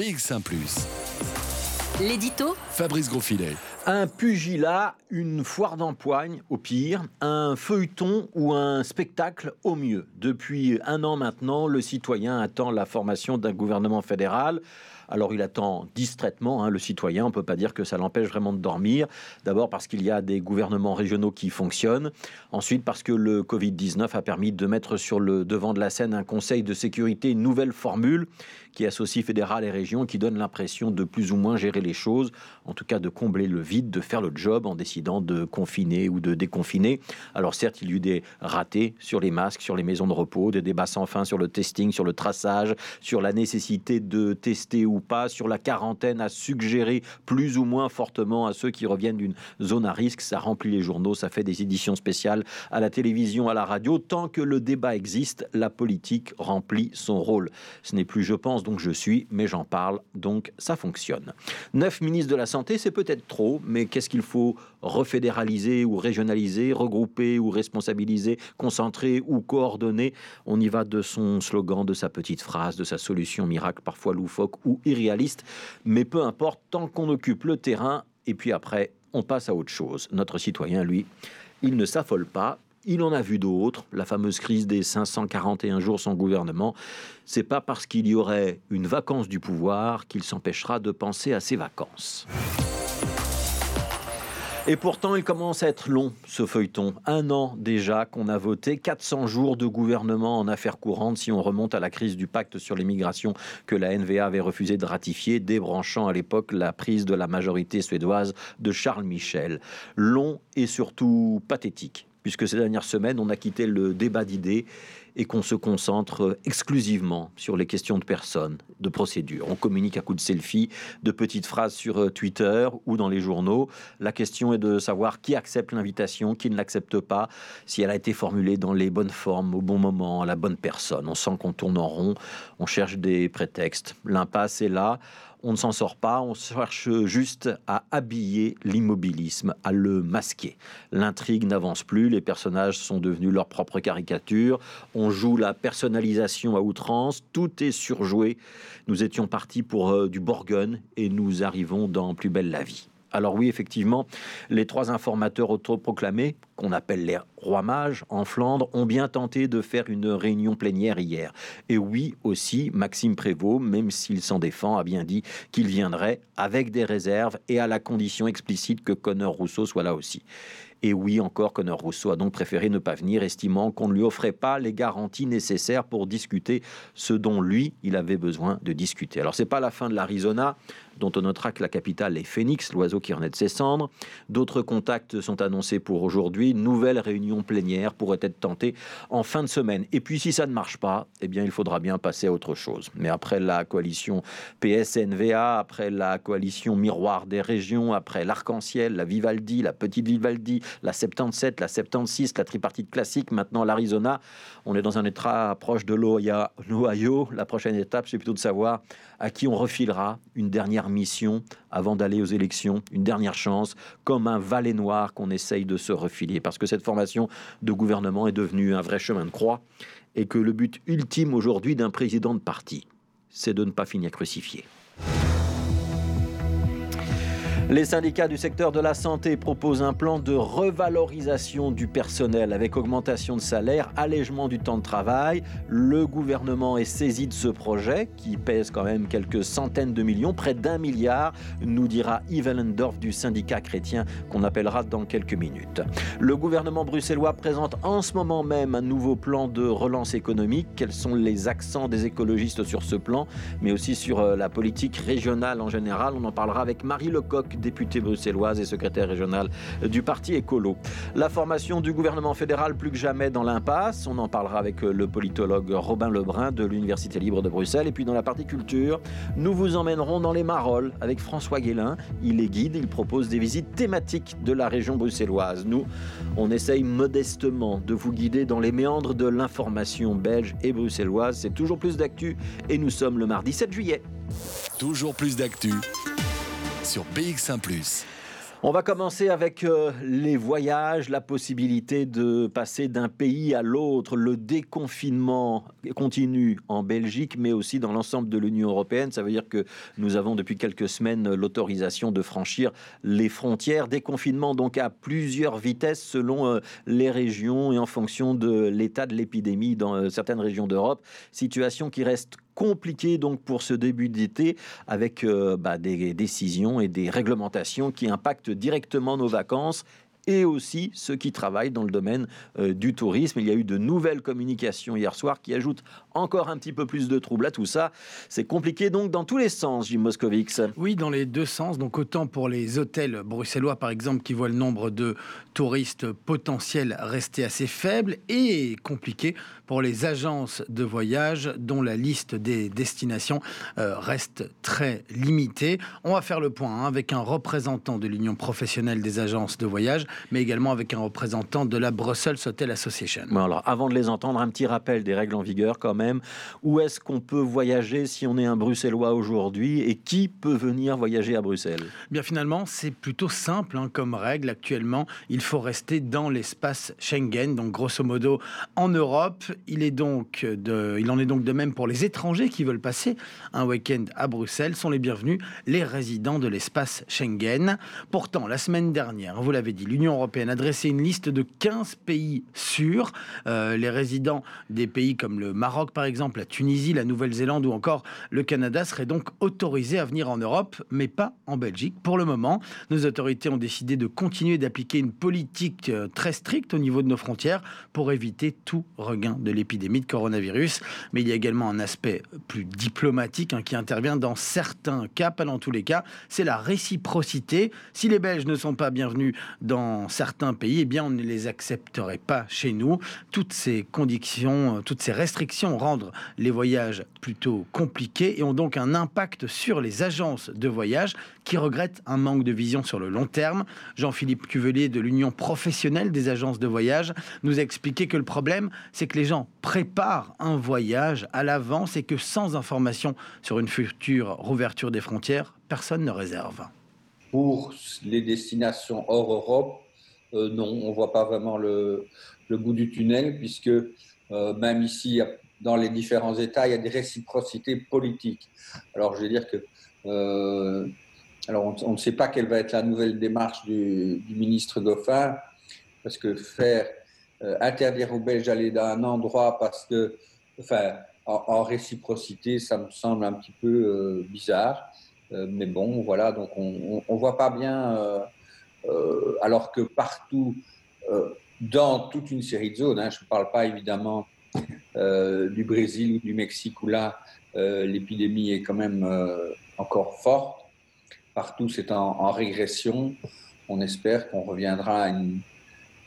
BX1 ⁇ L'édito Fabrice Grosfilet. Un pugilat, une foire d'empoigne au pire, un feuilleton ou un spectacle au mieux. Depuis un an maintenant, le citoyen attend la formation d'un gouvernement fédéral. Alors il attend distraitement hein, le citoyen, on ne peut pas dire que ça l'empêche vraiment de dormir. D'abord parce qu'il y a des gouvernements régionaux qui fonctionnent. Ensuite parce que le Covid-19 a permis de mettre sur le devant de la scène un conseil de sécurité, une nouvelle formule qui associe fédéral et région, qui donne l'impression de plus ou moins gérer les choses, en tout cas de combler le vide, de faire le job en décidant de confiner ou de déconfiner. Alors certes, il y a eu des ratés sur les masques, sur les maisons de repos, des débats sans fin sur le testing, sur le traçage, sur la nécessité de tester ou pas, sur la quarantaine à suggérer plus ou moins fortement à ceux qui reviennent d'une zone à risque. Ça remplit les journaux, ça fait des éditions spéciales à la télévision, à la radio. Tant que le débat existe, la politique remplit son rôle. Ce n'est plus, je pense, donc je suis, mais j'en parle, donc ça fonctionne. Neuf ministres de la Santé, c'est peut-être trop, mais qu'est-ce qu'il faut refédéraliser ou régionaliser, regrouper ou responsabiliser, concentrer ou coordonner? On y va de son slogan, de sa petite phrase, de sa solution miracle, parfois loufoque ou irréaliste, mais peu importe, tant qu'on occupe le terrain, et puis après, on passe à autre chose. Notre citoyen, lui, il ne s'affole pas, il en a vu d'autres, la fameuse crise des 541 jours sans gouvernement. C'est pas parce qu'il y aurait une vacance du pouvoir qu'il s'empêchera de penser à ses vacances. Et pourtant, il commence à être long, ce feuilleton. Un an déjà qu'on a voté 400 jours de gouvernement en affaires courantes si on remonte à la crise du pacte sur l'immigration que la NVA avait refusé de ratifier, débranchant à l'époque la prise de la majorité suédoise de Charles Michel. Long et surtout pathétique puisque ces dernières semaines, on a quitté le débat d'idées et qu'on se concentre exclusivement sur les questions de personnes, de procédures. On communique à coups de selfie, de petites phrases sur euh, Twitter ou dans les journaux. La question est de savoir qui accepte l'invitation, qui ne l'accepte pas, si elle a été formulée dans les bonnes formes, au bon moment, à la bonne personne. On sent qu'on tourne en rond, on cherche des prétextes. L'impasse est là on ne s'en sort pas, on cherche juste à habiller l'immobilisme, à le masquer. L'intrigue n'avance plus, les personnages sont devenus leur propre caricature, on joue la personnalisation à outrance, tout est surjoué. Nous étions partis pour euh, du Borgen et nous arrivons dans Plus belle la vie. Alors oui, effectivement, les trois informateurs autoproclamés, qu'on appelle les rois mages en Flandre, ont bien tenté de faire une réunion plénière hier. Et oui, aussi, Maxime Prévost, même s'il s'en défend, a bien dit qu'il viendrait avec des réserves et à la condition explicite que Connor Rousseau soit là aussi. Et oui, encore, Connor Rousseau a donc préféré ne pas venir, estimant qu'on ne lui offrait pas les garanties nécessaires pour discuter ce dont lui, il avait besoin de discuter. Alors, c'est pas la fin de l'Arizona, dont on notera que la capitale est Phoenix, l'oiseau qui renaît de ses cendres. D'autres contacts sont annoncés pour aujourd'hui. Nouvelle réunion plénière pourrait être tentée en fin de semaine. Et puis, si ça ne marche pas, eh bien, il faudra bien passer à autre chose. Mais après la coalition PSNVA, après la coalition Miroir des régions, après l'Arc-en-Ciel, la Vivaldi, la Petite Vivaldi, la 77, la 76, la tripartite classique, maintenant l'Arizona, on est dans un état proche de l'Ohio. La prochaine étape, c'est plutôt de savoir à qui on refilera une dernière mission avant d'aller aux élections, une dernière chance, comme un valet noir qu'on essaye de se refiler. Parce que cette formation de gouvernement est devenue un vrai chemin de croix et que le but ultime aujourd'hui d'un président de parti, c'est de ne pas finir crucifié. Les syndicats du secteur de la santé proposent un plan de revalorisation du personnel avec augmentation de salaire, allègement du temps de travail. Le gouvernement est saisi de ce projet qui pèse quand même quelques centaines de millions, près d'un milliard, nous dira Yves Ellendorf du syndicat chrétien qu'on appellera dans quelques minutes. Le gouvernement bruxellois présente en ce moment même un nouveau plan de relance économique. Quels sont les accents des écologistes sur ce plan, mais aussi sur euh, la politique régionale en général? On en parlera avec Marie Lecoq députée bruxelloise et secrétaire régionale du parti écolo. La formation du gouvernement fédéral plus que jamais dans l'impasse. On en parlera avec le politologue Robin Lebrun de l'Université libre de Bruxelles. Et puis dans la partie culture, nous vous emmènerons dans les Marolles avec François Guélin. Il est guide, il propose des visites thématiques de la région bruxelloise. Nous, on essaye modestement de vous guider dans les méandres de l'information belge et bruxelloise. C'est toujours plus d'actu et nous sommes le mardi 7 juillet. Toujours plus d'actu sur BX1 ⁇ On va commencer avec euh, les voyages, la possibilité de passer d'un pays à l'autre. Le déconfinement continue en Belgique, mais aussi dans l'ensemble de l'Union européenne. Ça veut dire que nous avons depuis quelques semaines l'autorisation de franchir les frontières. Déconfinement donc à plusieurs vitesses selon euh, les régions et en fonction de l'état de l'épidémie dans euh, certaines régions d'Europe. Situation qui reste compliqué donc pour ce début d'été avec euh, bah, des décisions et des réglementations qui impactent directement nos vacances et aussi ceux qui travaillent dans le domaine euh, du tourisme. Il y a eu de nouvelles communications hier soir qui ajoutent encore un petit peu plus de troubles à tout ça. C'est compliqué donc dans tous les sens, Jim Moscovix. Oui, dans les deux sens. Donc autant pour les hôtels bruxellois, par exemple, qui voient le nombre de touristes potentiels rester assez faible, et compliqué pour les agences de voyage dont la liste des destinations euh, reste très limitée. On va faire le point hein, avec un représentant de l'Union professionnelle des agences de voyage mais également avec un représentant de la Brussels Hotel Association. alors, avant de les entendre, un petit rappel des règles en vigueur quand Où est-ce qu'on peut voyager si on est un Bruxellois aujourd'hui et qui peut venir voyager à Bruxelles? Bien finalement, c'est plutôt simple hein, comme règle. Actuellement, il faut rester dans l'espace Schengen, donc grosso modo en Europe. Il, est donc il en est donc de même pour les étrangers qui veulent passer un week-end à Bruxelles. Sont les bienvenus les résidents de l'espace Schengen. Pourtant, la semaine dernière, vous l'avez dit, l'Union européenne a dressé une liste de 15 pays sûrs. Euh, les résidents des pays comme le Maroc, par exemple, la Tunisie, la Nouvelle-Zélande ou encore le Canada seraient donc autorisés à venir en Europe, mais pas en Belgique. Pour le moment, nos autorités ont décidé de continuer d'appliquer une politique euh, très stricte au niveau de nos frontières pour éviter tout regain de l'épidémie de coronavirus. Mais il y a également un aspect plus diplomatique hein, qui intervient dans certains cas, pas dans tous les cas. C'est la réciprocité. Si les Belges ne sont pas bienvenus dans certains pays, eh bien, on ne les accepterait pas chez nous. Toutes ces conditions, euh, toutes ces restrictions rendent les voyages plutôt compliqués et ont donc un impact sur les agences de voyage qui regrettent un manque de vision sur le long terme. Jean-Philippe Cuvelier de l'Union professionnelle des agences de voyage nous a expliqué que le problème, c'est que les gens préparent un voyage à l'avance et que sans information sur une future rouverture des frontières, personne ne réserve. Pour les destinations hors Europe, euh, non, on ne voit pas vraiment le, bout du tunnel, puisque euh, même ici, dans les différents États, il y a des réciprocités politiques. Alors, je vais dire que. Euh, alors, on, ne sait pas quelle va être la nouvelle démarche du, ministre Goffin, parce que faire interdire aux Belges d'aller dans un endroit parce que, enfin, en, réciprocité, ça me semble un petit peu bizarre. Euh, mais bon, voilà, donc on ne voit pas bien, euh, euh, alors que partout, dans toute une série de zones, hein, je ne parle pas évidemment du Brésil ou du Mexique où là, l'épidémie est quand même encore forte. Partout, c'est en, en, régression. On espère qu'on reviendra à une,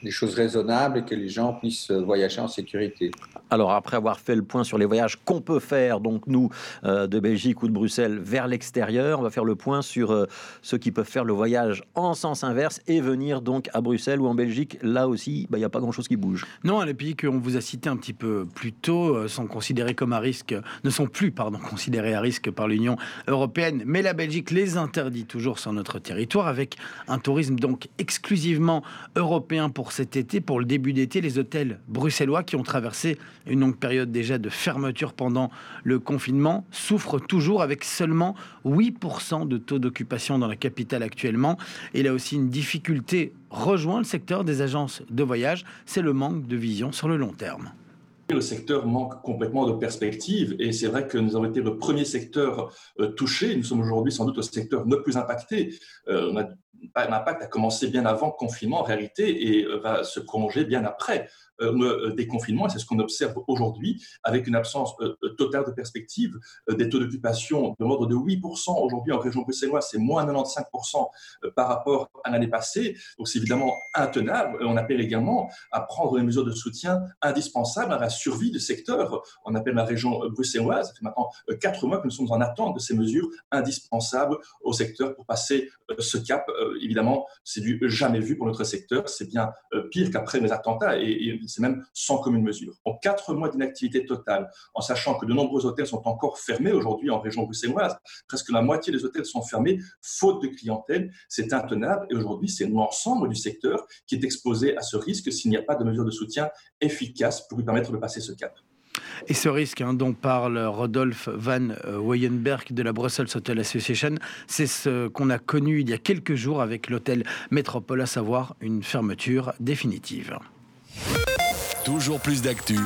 des choses raisonnables et que les gens puissent voyager en sécurité. Alors après avoir fait le point sur les voyages qu'on peut faire, donc nous, euh, de Belgique ou de Bruxelles vers l'extérieur, on va faire le point sur euh, ceux qui peuvent faire le voyage en sens inverse et venir donc à Bruxelles ou en Belgique. Là aussi, bah, il n'y a pas grand-chose qui bouge. Non, les pays qu'on vous a cités un petit peu plus tôt euh, sont considérés comme à risque, ne sont plus pardon, considérés à risque par l'Union européenne, mais la Belgique les interdit toujours sur notre territoire avec un tourisme donc exclusivement européen pour cet été, pour le début d'été, les hôtels bruxellois qui ont traversé une longue période déjà de fermeture pendant le confinement souffrent toujours avec seulement 8% de taux d'occupation dans la capitale actuellement. Et là aussi, une difficulté rejoint le secteur des agences de voyage, c'est le manque de vision sur le long terme. Le secteur manque complètement de perspective et c'est vrai que nous avons été le premier secteur euh, touché. Nous sommes aujourd'hui sans doute le secteur le plus impacté. Euh, l'impact a commencé bien avant le confinement en réalité et euh, va se prolonger bien après. Euh, euh, déconfinement, et c'est ce qu'on observe aujourd'hui, avec une absence euh, totale de perspective, des taux d'occupation de l'ordre de 8% aujourd'hui en région bruxelloise, c'est moins 95% par rapport à l'année passée. Donc c'est évidemment intenable. On appelle également à prendre les mesures de soutien indispensables à la survie du secteur. On appelle la région bruxelloise, ça fait maintenant quatre mois que nous sommes en attente de ces mesures indispensables au secteur pour passer ce cap évidemment, c'est du jamais vu pour notre secteur. C'est bien pire qu'après les attentats c'est même sans commune mesure. En quatre mois d'inactivité totale, en sachant que de nombreux hôtels sont encore fermés aujourd'hui en région bruxelloise, presque la moitié des hôtels sont fermés faute de clientèle, c'est intenable et aujourd'hui c'est l'ensemble du secteur qui est exposé à ce risque s'il n'y a pas de mesures de soutien efficaces pour lui permettre de passer ce cap. Et ce risque hein, dont parle Rodolphe Van Weyenberg de la Brussels Hotel Association, c'est ce qu'on a connu il y a quelques jours avec l'hôtel Métropole, à savoir une fermeture définitive. Toujours plus d'actu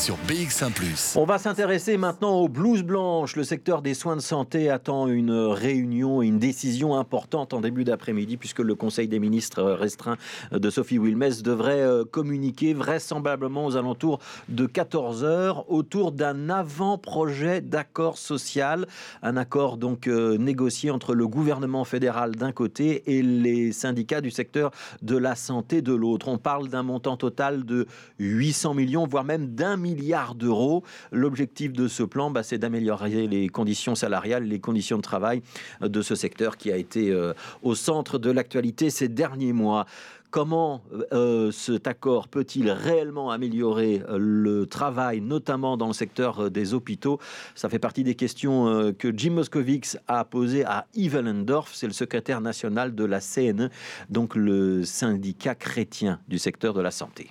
sur BX1 ⁇ On va s'intéresser maintenant aux blouses blanches. Le secteur des soins de santé attend une réunion une décision importante en début d'après-midi puisque le Conseil des ministres restreint de Sophie Wilmès devrait euh, communiquer vraisemblablement aux alentours de 14 heures autour d'un avant-projet d'accord social. Un accord donc euh, négocié entre le gouvernement fédéral d'un côté et les syndicats du secteur de la santé de l'autre. On parle d'un montant total de 800 millions, voire même d'un million milliards d'euros. L'objectif de ce plan, bah, c'est d'améliorer les conditions salariales, les conditions de travail de ce secteur qui a été euh, au centre de l'actualité ces derniers mois. Comment euh, cet accord peut-il réellement améliorer euh, le travail, notamment dans le secteur des hôpitaux? Ça fait partie des questions que Jim Moscovics a posées à Yves Lendorf, c'est le secrétaire national de la CNE, donc le syndicat chrétien du secteur de la santé.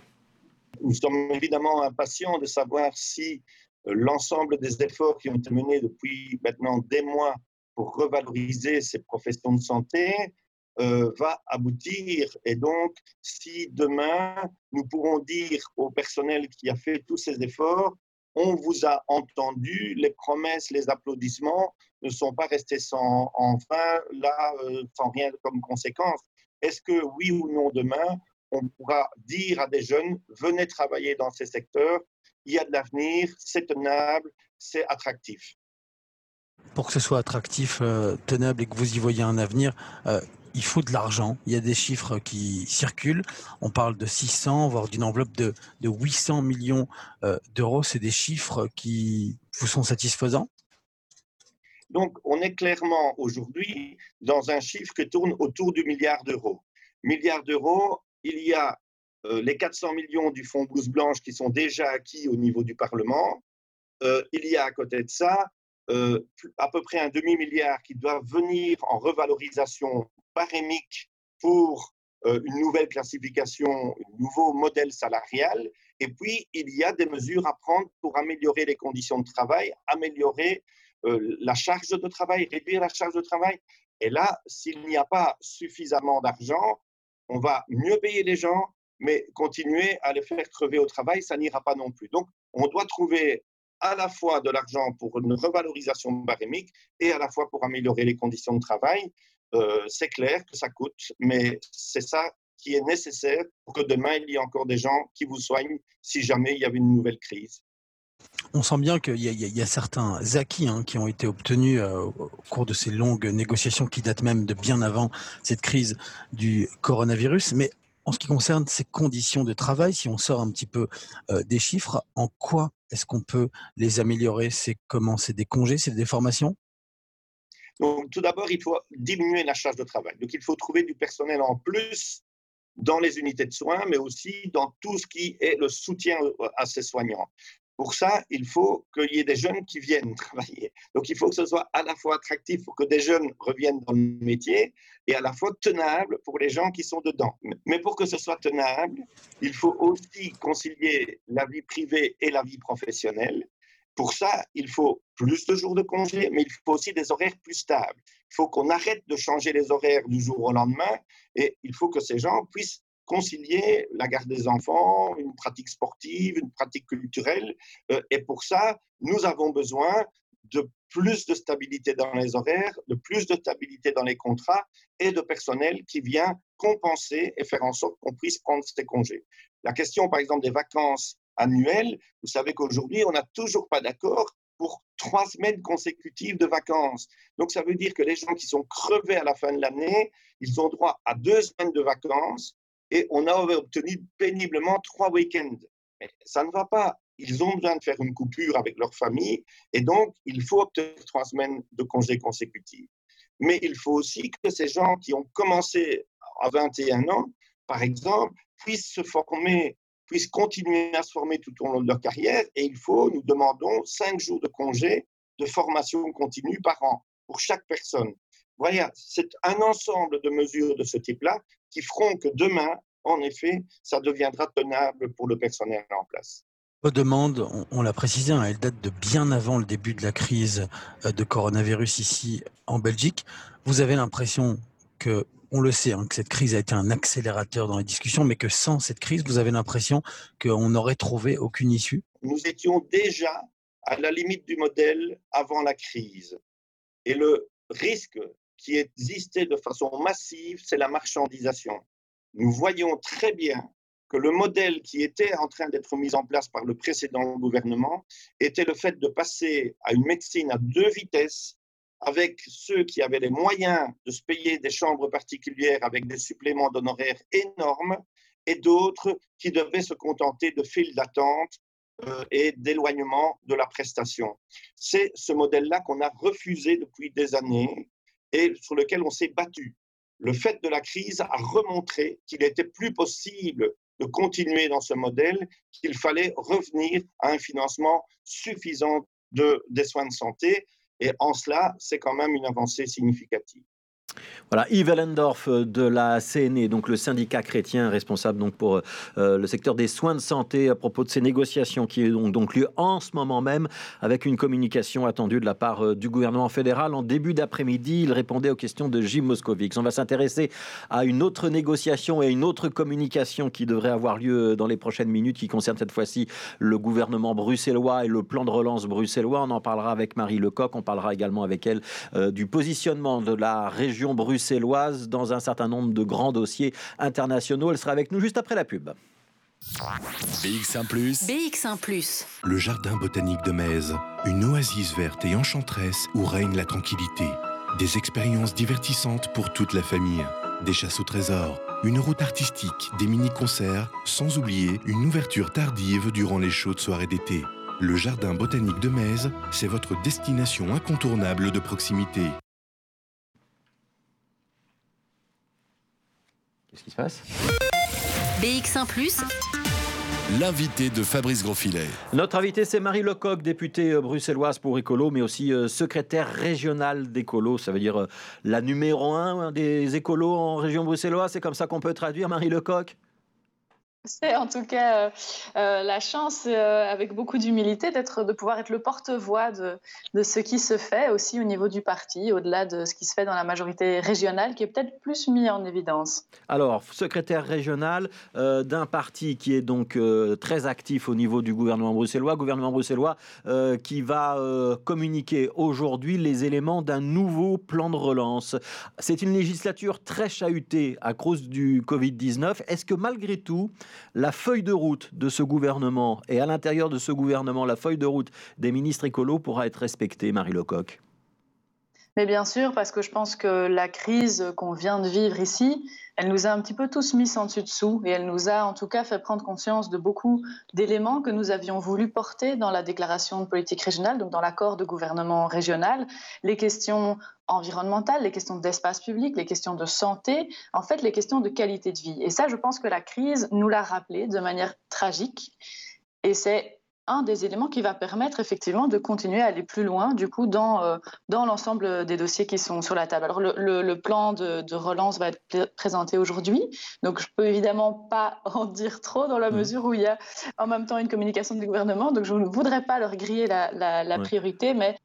Nous sommes évidemment impatients de savoir si euh, l'ensemble des efforts qui ont été menés depuis maintenant des mois pour revaloriser ces professions de santé euh, va aboutir. Et donc, si demain, nous pourrons dire au personnel qui a fait tous ces efforts, on vous a entendu, les promesses, les applaudissements ne sont pas restés sans en là, euh, sans rien comme conséquence. Est-ce que oui ou non demain, on pourra dire à des jeunes, venez travailler dans ces secteurs, il y a de l'avenir, c'est tenable, c'est attractif. Pour que ce soit attractif, euh, tenable et que vous y voyez un avenir, euh, il faut de l'argent. Il y a des chiffres qui circulent. On parle de 600, voire d'une enveloppe de, 800 millions euh, d'euros. C'est des chiffres qui vous sont satisfaisants? Donc, on est clairement aujourd'hui dans un chiffre qui tourne autour du milliard d'euros. Milliard d'euros, il y a euh, les 400 millions du fonds blouse blanche qui sont déjà acquis au niveau du Parlement. Euh, il y a à côté de ça euh, à peu près un demi-milliard qui doit venir en revalorisation parémique pour une nouvelle classification, un nouveau modèle salarial. Et puis, il y a des mesures à prendre pour améliorer les conditions de travail, améliorer la charge de travail, réduire la charge de travail. Et là, s'il n'y a pas suffisamment d'argent, on va mieux payer les gens, mais continuer à les faire crever au travail, ça n'ira pas non plus. Donc, on doit trouver à la fois de l'argent pour une revalorisation barémique et à la fois pour améliorer les conditions de travail. Euh, c'est clair que ça coûte, mais c'est ça qui est nécessaire pour que demain, il y ait encore des gens qui vous soignent si jamais il y avait une nouvelle crise on sent bien qu'il y, a certains acquis hein, qui ont été obtenus euh, au cours de ces longues négociations qui datent même de bien avant cette crise du coronavirus. Mais en ce qui concerne ces conditions de travail, si on sort un petit peu euh, des chiffres, en quoi est-ce qu'on peut les améliorer? C'est comment? C'est des congés? C'est des formations? Tout d'abord, il faut diminuer la charge de travail. Donc, il faut trouver du personnel en plus dans les unités de soins, mais aussi dans tout ce qui est le soutien à ces soignants. Pour ça, il faut qu'il y ait des jeunes qui viennent travailler. Donc, il faut que ce soit à la fois attractif pour que des jeunes reviennent dans le métier et à la fois tenable pour les gens qui sont dedans. Mais pour que ce soit tenable, il faut aussi concilier la vie privée et la vie professionnelle. Pour ça, il faut plus de jours de congé, mais il faut aussi des horaires plus stables. Il faut qu'on arrête de changer les horaires du jour au lendemain et il faut que ces gens puissent concilier la garde des enfants, une pratique sportive, une pratique culturelle. Euh, et pour ça, nous avons besoin de plus de stabilité dans les horaires, de plus de stabilité dans les contrats et de personnel qui vient compenser et faire en sorte qu'on puisse prendre ces congés. La question, par exemple, des vacances annuelles, vous savez qu'aujourd'hui, on n'a toujours pas d'accord pour trois semaines consécutives de vacances. Donc, ça veut dire que les gens qui sont crevés à la fin de l'année, ils ont droit à deux semaines de vacances et on a obtenu péniblement trois week-ends. Mais ça ne va pas. Ils ont besoin de faire une coupure avec leur famille et donc il faut obtenir trois semaines de congés consécutifs. mais il faut aussi que ces gens qui ont commencé à 21 ans, par exemple, puissent se former, puissent continuer à se former tout au long de leur carrière. Et il faut, nous demandons, cinq jours de congé de formation continue par an pour chaque personne. Voilà, c'est un ensemble de mesures de ce type-là qui feront que demain, en effet, ça deviendra tenable pour le personnel en place. Vos demandes, on, l'a précisé, hein, elles datent de bien avant le début de la crise euh, de coronavirus ici en Belgique. Vous avez l'impression que, on le sait, hein, que cette crise a été un accélérateur dans les discussions, mais que sans cette crise, vous avez l'impression qu'on n'aurait trouvé aucune issue? Nous étions déjà à la limite du modèle avant la crise. Et le risque qui existait de façon massive, c'est la marchandisation. Nous voyons très bien que le modèle qui était en train d'être mis en place par le précédent gouvernement était le fait de passer à une médecine à deux vitesses avec ceux qui avaient les moyens de se payer des chambres particulières avec des suppléments d'honoraires énormes et d'autres qui devaient se contenter de files d'attente euh, et d'éloignement de la prestation. C'est ce modèle-là qu'on a refusé depuis des années et sur lequel on s'est battu. Le fait de la crise a remontré qu'il était plus possible de continuer dans ce modèle, qu'il fallait revenir à un financement suffisant de, des soins de santé. Et en cela, c'est quand même une avancée significative. Voilà, Yves Ellendorf euh, de la CNE, donc le syndicat chrétien responsable donc pour euh, le secteur des soins de santé à propos de ces négociations qui ont donc lieu en ce moment même avec une communication attendue de la part euh, du gouvernement fédéral en début d'après-midi. Il répondait aux questions de Jim Moscovic. On va s'intéresser à une autre négociation et une autre communication qui devrait avoir lieu dans les prochaines minutes qui concerne cette fois-ci le gouvernement bruxellois et le plan de relance bruxellois. On en parlera avec Marie Lecoq, on parlera également avec elle du positionnement de la région bruxelloise dans un certain nombre de grands dossiers internationaux. Elle sera avec nous juste après la pub. BX1 ⁇ BX1 ⁇ Le jardin botanique de Metz, une oasis verte et enchanteresse où règne la tranquillité. Des expériences divertissantes pour toute la famille. Des chasses au trésor, une route artistique, des mini-concerts, sans oublier une ouverture tardive durant les chaudes soirées d'été. Le jardin botanique de Metz, c'est votre destination incontournable de proximité. Qu'est-ce qui se passe? BX1 ⁇ L'invité de Fabrice Grosfilet. Notre invité, c'est Marie Lecoq, députée euh, bruxelloise pour Écolo, mais aussi euh, secrétaire régionale d'Écolo. Ça veut dire euh, la numéro un des écolos en région bruxelloise. C'est comme ça qu'on peut traduire, Marie Lecoq? C'est en tout cas euh, euh, la chance, euh, avec beaucoup d'humilité, de pouvoir être le porte-voix de, de, ce qui se fait aussi au niveau du parti, au-delà de ce qui se fait dans la majorité régionale, qui est peut-être plus mis en évidence. Alors, secrétaire régional d'un parti qui est donc très actif au niveau du gouvernement bruxellois, gouvernement bruxellois qui va communiquer aujourd'hui les éléments d'un nouveau plan de relance. C'est une législature très chahutée à cause du Covid-19. Est-ce que malgré tout, la feuille de route de ce gouvernement et à l'intérieur de ce gouvernement, la feuille de route des ministres écolos pourra être respectée, Marie Lecoq. Mais bien sûr, parce que je pense que la crise qu'on vient de vivre ici, elle nous a un petit peu tous mis en dessous et elle nous a en tout cas fait prendre conscience de beaucoup d'éléments que nous avions voulu porter dans la déclaration de politique régionale, donc dans l'accord de gouvernement régional, les questions environnementales, les questions d'espace public, les questions de santé, en fait les questions de qualité de vie. Et ça, je pense que la crise nous l'a rappelé de manière tragique. Et c'est un des éléments qui va permettre effectivement de continuer à aller plus loin du coup dans, euh, dans l'ensemble des dossiers qui sont sur la table. Alors le, le, plan de, de, relance va être présenté aujourd'hui, donc je peux évidemment pas en dire trop dans la mmh. mesure où il y a en même temps une communication du gouvernement, donc je ne voudrais pas leur griller la, la, la priorité, mais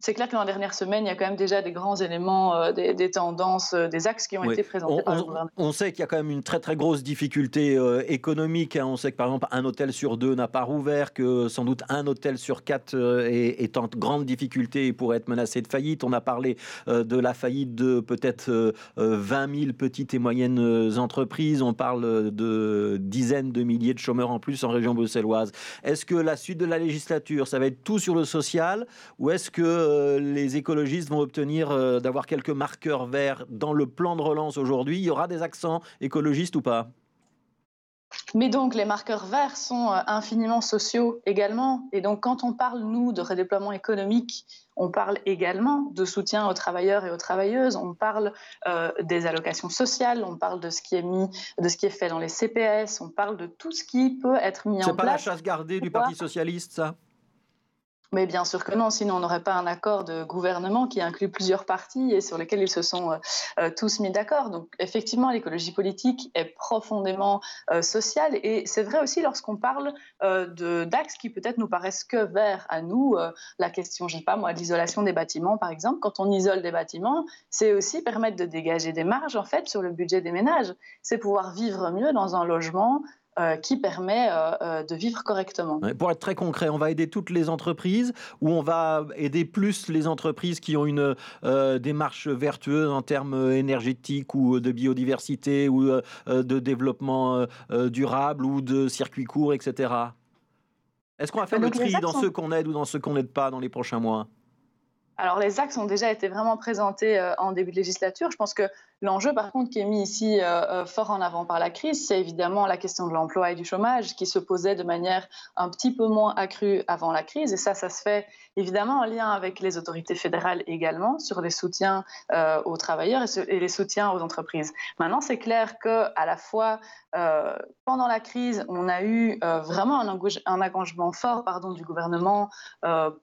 c'est clair que dans la dernière semaine, il y a quand même déjà des grands éléments, euh, des, tendances, euh, des axes qui ont été présentés on, par le gouvernement. On sait qu'il y a quand même une très très grosse difficulté euh, économique. Hein. On sait que par exemple un hôtel sur deux n'a pas rouvert, que sans doute un hôtel sur quatre est, est, en grande difficulté et pourrait être menacé de faillite. On a parlé de la faillite de peut-être 20 000 petites et moyennes entreprises. On parle de dizaines de milliers de chômeurs en plus en région bruxelloise. Est-ce que la suite de la législature, ça va être tout sur le social ou est-ce que euh, les écologistes vont obtenir euh, d'avoir quelques marqueurs verts dans le plan de relance aujourd'hui Il y aura des accents écologistes ou pas? Mais donc, les marqueurs verts sont euh, infiniment sociaux également. Et donc, quand on parle, nous, de redéploiement économique, on parle également de soutien aux travailleurs et aux travailleuses. On parle euh, des allocations sociales. On parle de ce qui est mis, de ce qui est fait dans les CPS. On parle de tout ce qui peut être mis en place. C'est pas la chasse gardée du Parti socialiste, ça? Mais bien sûr que non, sinon on n'aurait pas un accord de gouvernement qui inclut plusieurs partis et sur lesquels ils se sont euh, euh, tous mis d'accord. Donc effectivement, l'écologie politique est profondément euh, sociale et c'est vrai aussi lorsqu'on parle d'axes qui peut-être nous paraissent que verts à nous. la question, je sais pas moi, de l'isolation des bâtiments par exemple. Quand on isole des bâtiments, c'est aussi permettre de dégager des marges en fait sur le budget des ménages. C'est pouvoir vivre mieux dans un logement euh, qui permet euh, euh, de vivre correctement. Pour être très concret, on va aider toutes les entreprises ou on va aider plus les entreprises qui ont une démarche vertueuse en termes énergétiques ou de biodiversité ou de développement durable ou de circuits courts, etc. Est-ce qu'on va faire le tri dans ceux qu'on aide ou dans ceux qu'on n'aide pas dans les prochains mois? Alors, les axes ont déjà été vraiment présentés en début de législature. Je pense que L'enjeu, par contre, qui est mis ici euh, euh, fort en avant par la crise, c'est évidemment la question de l'emploi et du chômage qui se posait de manière un petit peu moins accrue avant la crise. Et ça, ça se fait évidemment en lien avec les autorités fédérales également sur les soutiens euh, aux travailleurs et, les soutiens aux entreprises. Maintenant, c'est clair que à la fois pendant la crise, on a eu vraiment un, engagement fort du gouvernement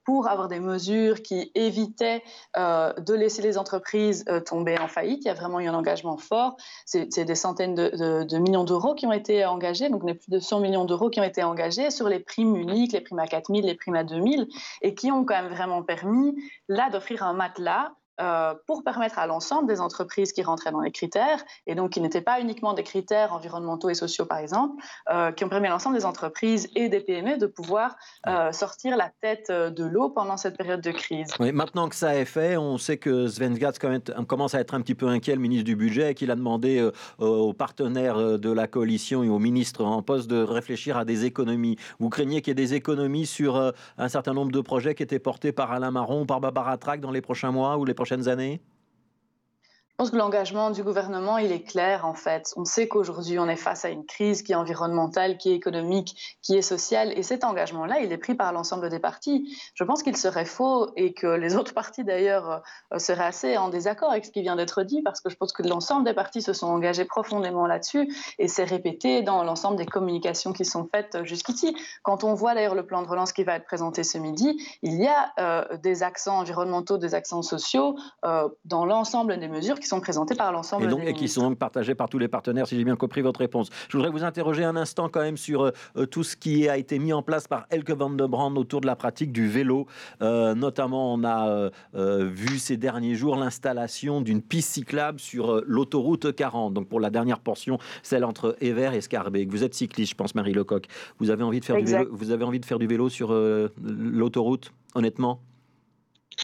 pour avoir des mesures qui évitaient de laisser les entreprises tomber en faillite. Il y a vraiment un engagement fort. C'est des centaines de, millions d'euros qui ont été engagés, donc on plus de 100 millions d'euros qui ont été engagés sur les primes uniques, les primes à 4 000, les primes à 2 000, et qui ont quand même vraiment permis, là, d'offrir un matelas euh, pour permettre à l'ensemble des entreprises qui rentraient dans les critères, et donc qui n'étaient pas uniquement des critères environnementaux et sociaux, par exemple, euh, qui ont permis à l'ensemble des entreprises et des PME de pouvoir euh, sortir la tête de l'eau pendant cette période de crise. Oui, maintenant que ça est fait, on sait que Sven Gatz commence à être un petit peu inquiet, le ministre du Budget, et qu'il a demandé aux partenaires de la coalition et aux ministres en poste de réfléchir à des économies. Vous craignez qu'il y ait des économies sur un certain nombre de projets qui étaient portés par Alain Marron ou par Barbara Trac dans les prochains mois ou les prochains prochaines années? Je pense que l'engagement du gouvernement, il est clair en fait. On sait qu'aujourd'hui, on est face à une crise qui est environnementale, qui est économique, qui est sociale, et cet engagement-là, il est pris par l'ensemble des partis. Je pense qu'il serait faux, et que les autres partis d'ailleurs euh, seraient assez en désaccord avec ce qui vient d'être dit, parce que je pense que l'ensemble des partis se sont engagés profondément là-dessus, et c'est répété dans l'ensemble des communications qui sont faites jusqu'ici. Quand on voit d'ailleurs le plan de relance qui va être présenté ce midi, il y a euh, des accents environnementaux, des accents sociaux euh, dans l'ensemble des mesures qui sont présentés par l'ensemble et, donc, et qui sont donc partagés par tous les partenaires, si j'ai bien compris votre réponse. Je voudrais vous interroger un instant quand même sur euh, tout ce qui a été mis en place par Elke van de Brand autour de la pratique du vélo. Euh, notamment, on a euh, vu ces derniers jours l'installation d'une piste cyclable sur l'autoroute 40, donc pour la dernière portion, celle entre Ever et Scarbeck. Vous êtes cycliste, je pense, Marie Lecoq. Vous avez envie de faire, du vélo, vous avez envie de faire du vélo sur l'autoroute, honnêtement?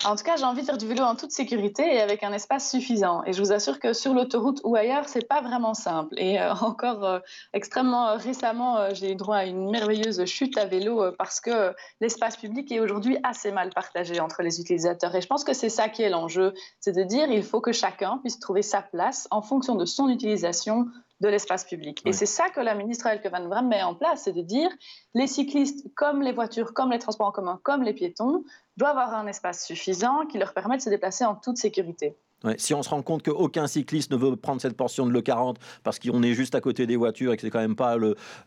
En tout cas, j'ai envie de faire du vélo en toute sécurité et avec un espace suffisant. Et je vous assure que sur l'autoroute ou ailleurs, c'est pas vraiment simple. Et euh, encore euh, extrêmement euh, récemment, j'ai eu droit à une merveilleuse chute à vélo parce que l'espace public est aujourd'hui assez mal partagé entre les utilisateurs. Et je pense que c'est ça qui est l'enjeu, c'est de dire il faut que chacun puisse trouver sa place en fonction de son utilisation de l'espace public. Et c'est ça que la ministre Elke Van Bram met en place, c'est de dire les cyclistes, comme les voitures, comme les transports en commun, comme les piétons, doivent avoir un espace suffisant qui leur permet de se déplacer en toute sécurité. si on se rend compte qu'aucun cycliste ne veut prendre cette portion de l'E40 parce qu'on est juste à côté des voitures et que c'est quand même pas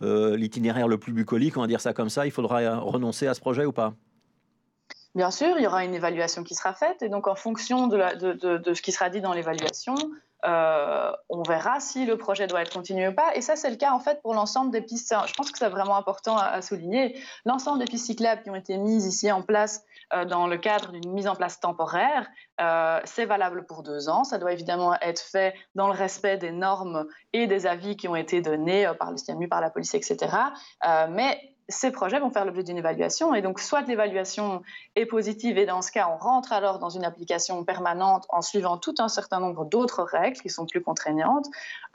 euh, l'itinéraire le, plus bucolique, on va dire ça comme ça, il faudra renoncer à ce projet ou pas? Bien sûr, il y aura une évaluation qui sera faite et donc en fonction de, de ce qui sera dit dans l'évaluation, euh, on verra si le projet doit être continué ou pas. Et ça, c'est le cas en fait pour l'ensemble des pistes. Je pense que c'est vraiment important à, souligner. L'ensemble des pistes cyclables qui ont été mises ici en place euh, dans le cadre d'une mise en place temporaire, euh, c'est valable pour deux ans. Ça doit évidemment être fait dans le respect des normes et des avis qui ont été donnés par le SIAMU, par la police, etc. mais ces projets vont faire l'objet d'une évaluation. Et donc, soit l'évaluation est positive, et dans ce cas, on rentre alors dans une application permanente en suivant tout un certain nombre d'autres règles qui sont plus contraignantes,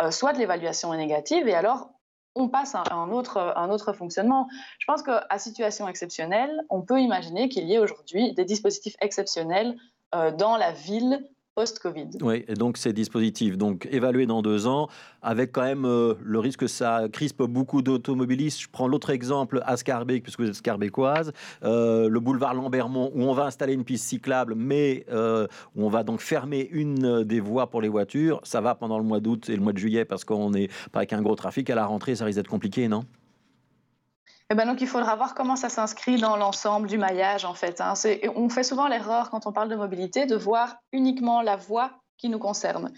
euh, soit l'évaluation est négative, et alors on passe à un autre, un autre fonctionnement. Je pense qu'à situation exceptionnelle, on peut imaginer qu'il y ait aujourd'hui des dispositifs exceptionnels euh, dans la ville post-Covid. Oui, et donc ces dispositifs, donc évalués dans deux ans, avec quand même euh, le risque que ça crispe beaucoup d'automobilistes. Je prends l'autre exemple à Scarbeck, puisque vous êtes scarbécoise, euh, le boulevard Lambermont, où on va installer une piste cyclable, mais euh, où on va donc fermer une des voies pour les voitures. Ça va pendant le mois d'août et le mois de juillet, parce qu'on est pas avec un gros trafic. À la rentrée, ça risque d'être compliqué, non? Eh ben donc, il faudra voir comment ça s'inscrit dans l'ensemble du maillage, en fait. Hein. On fait souvent l'erreur, quand on parle de mobilité, de voir uniquement la voie qui nous concerne.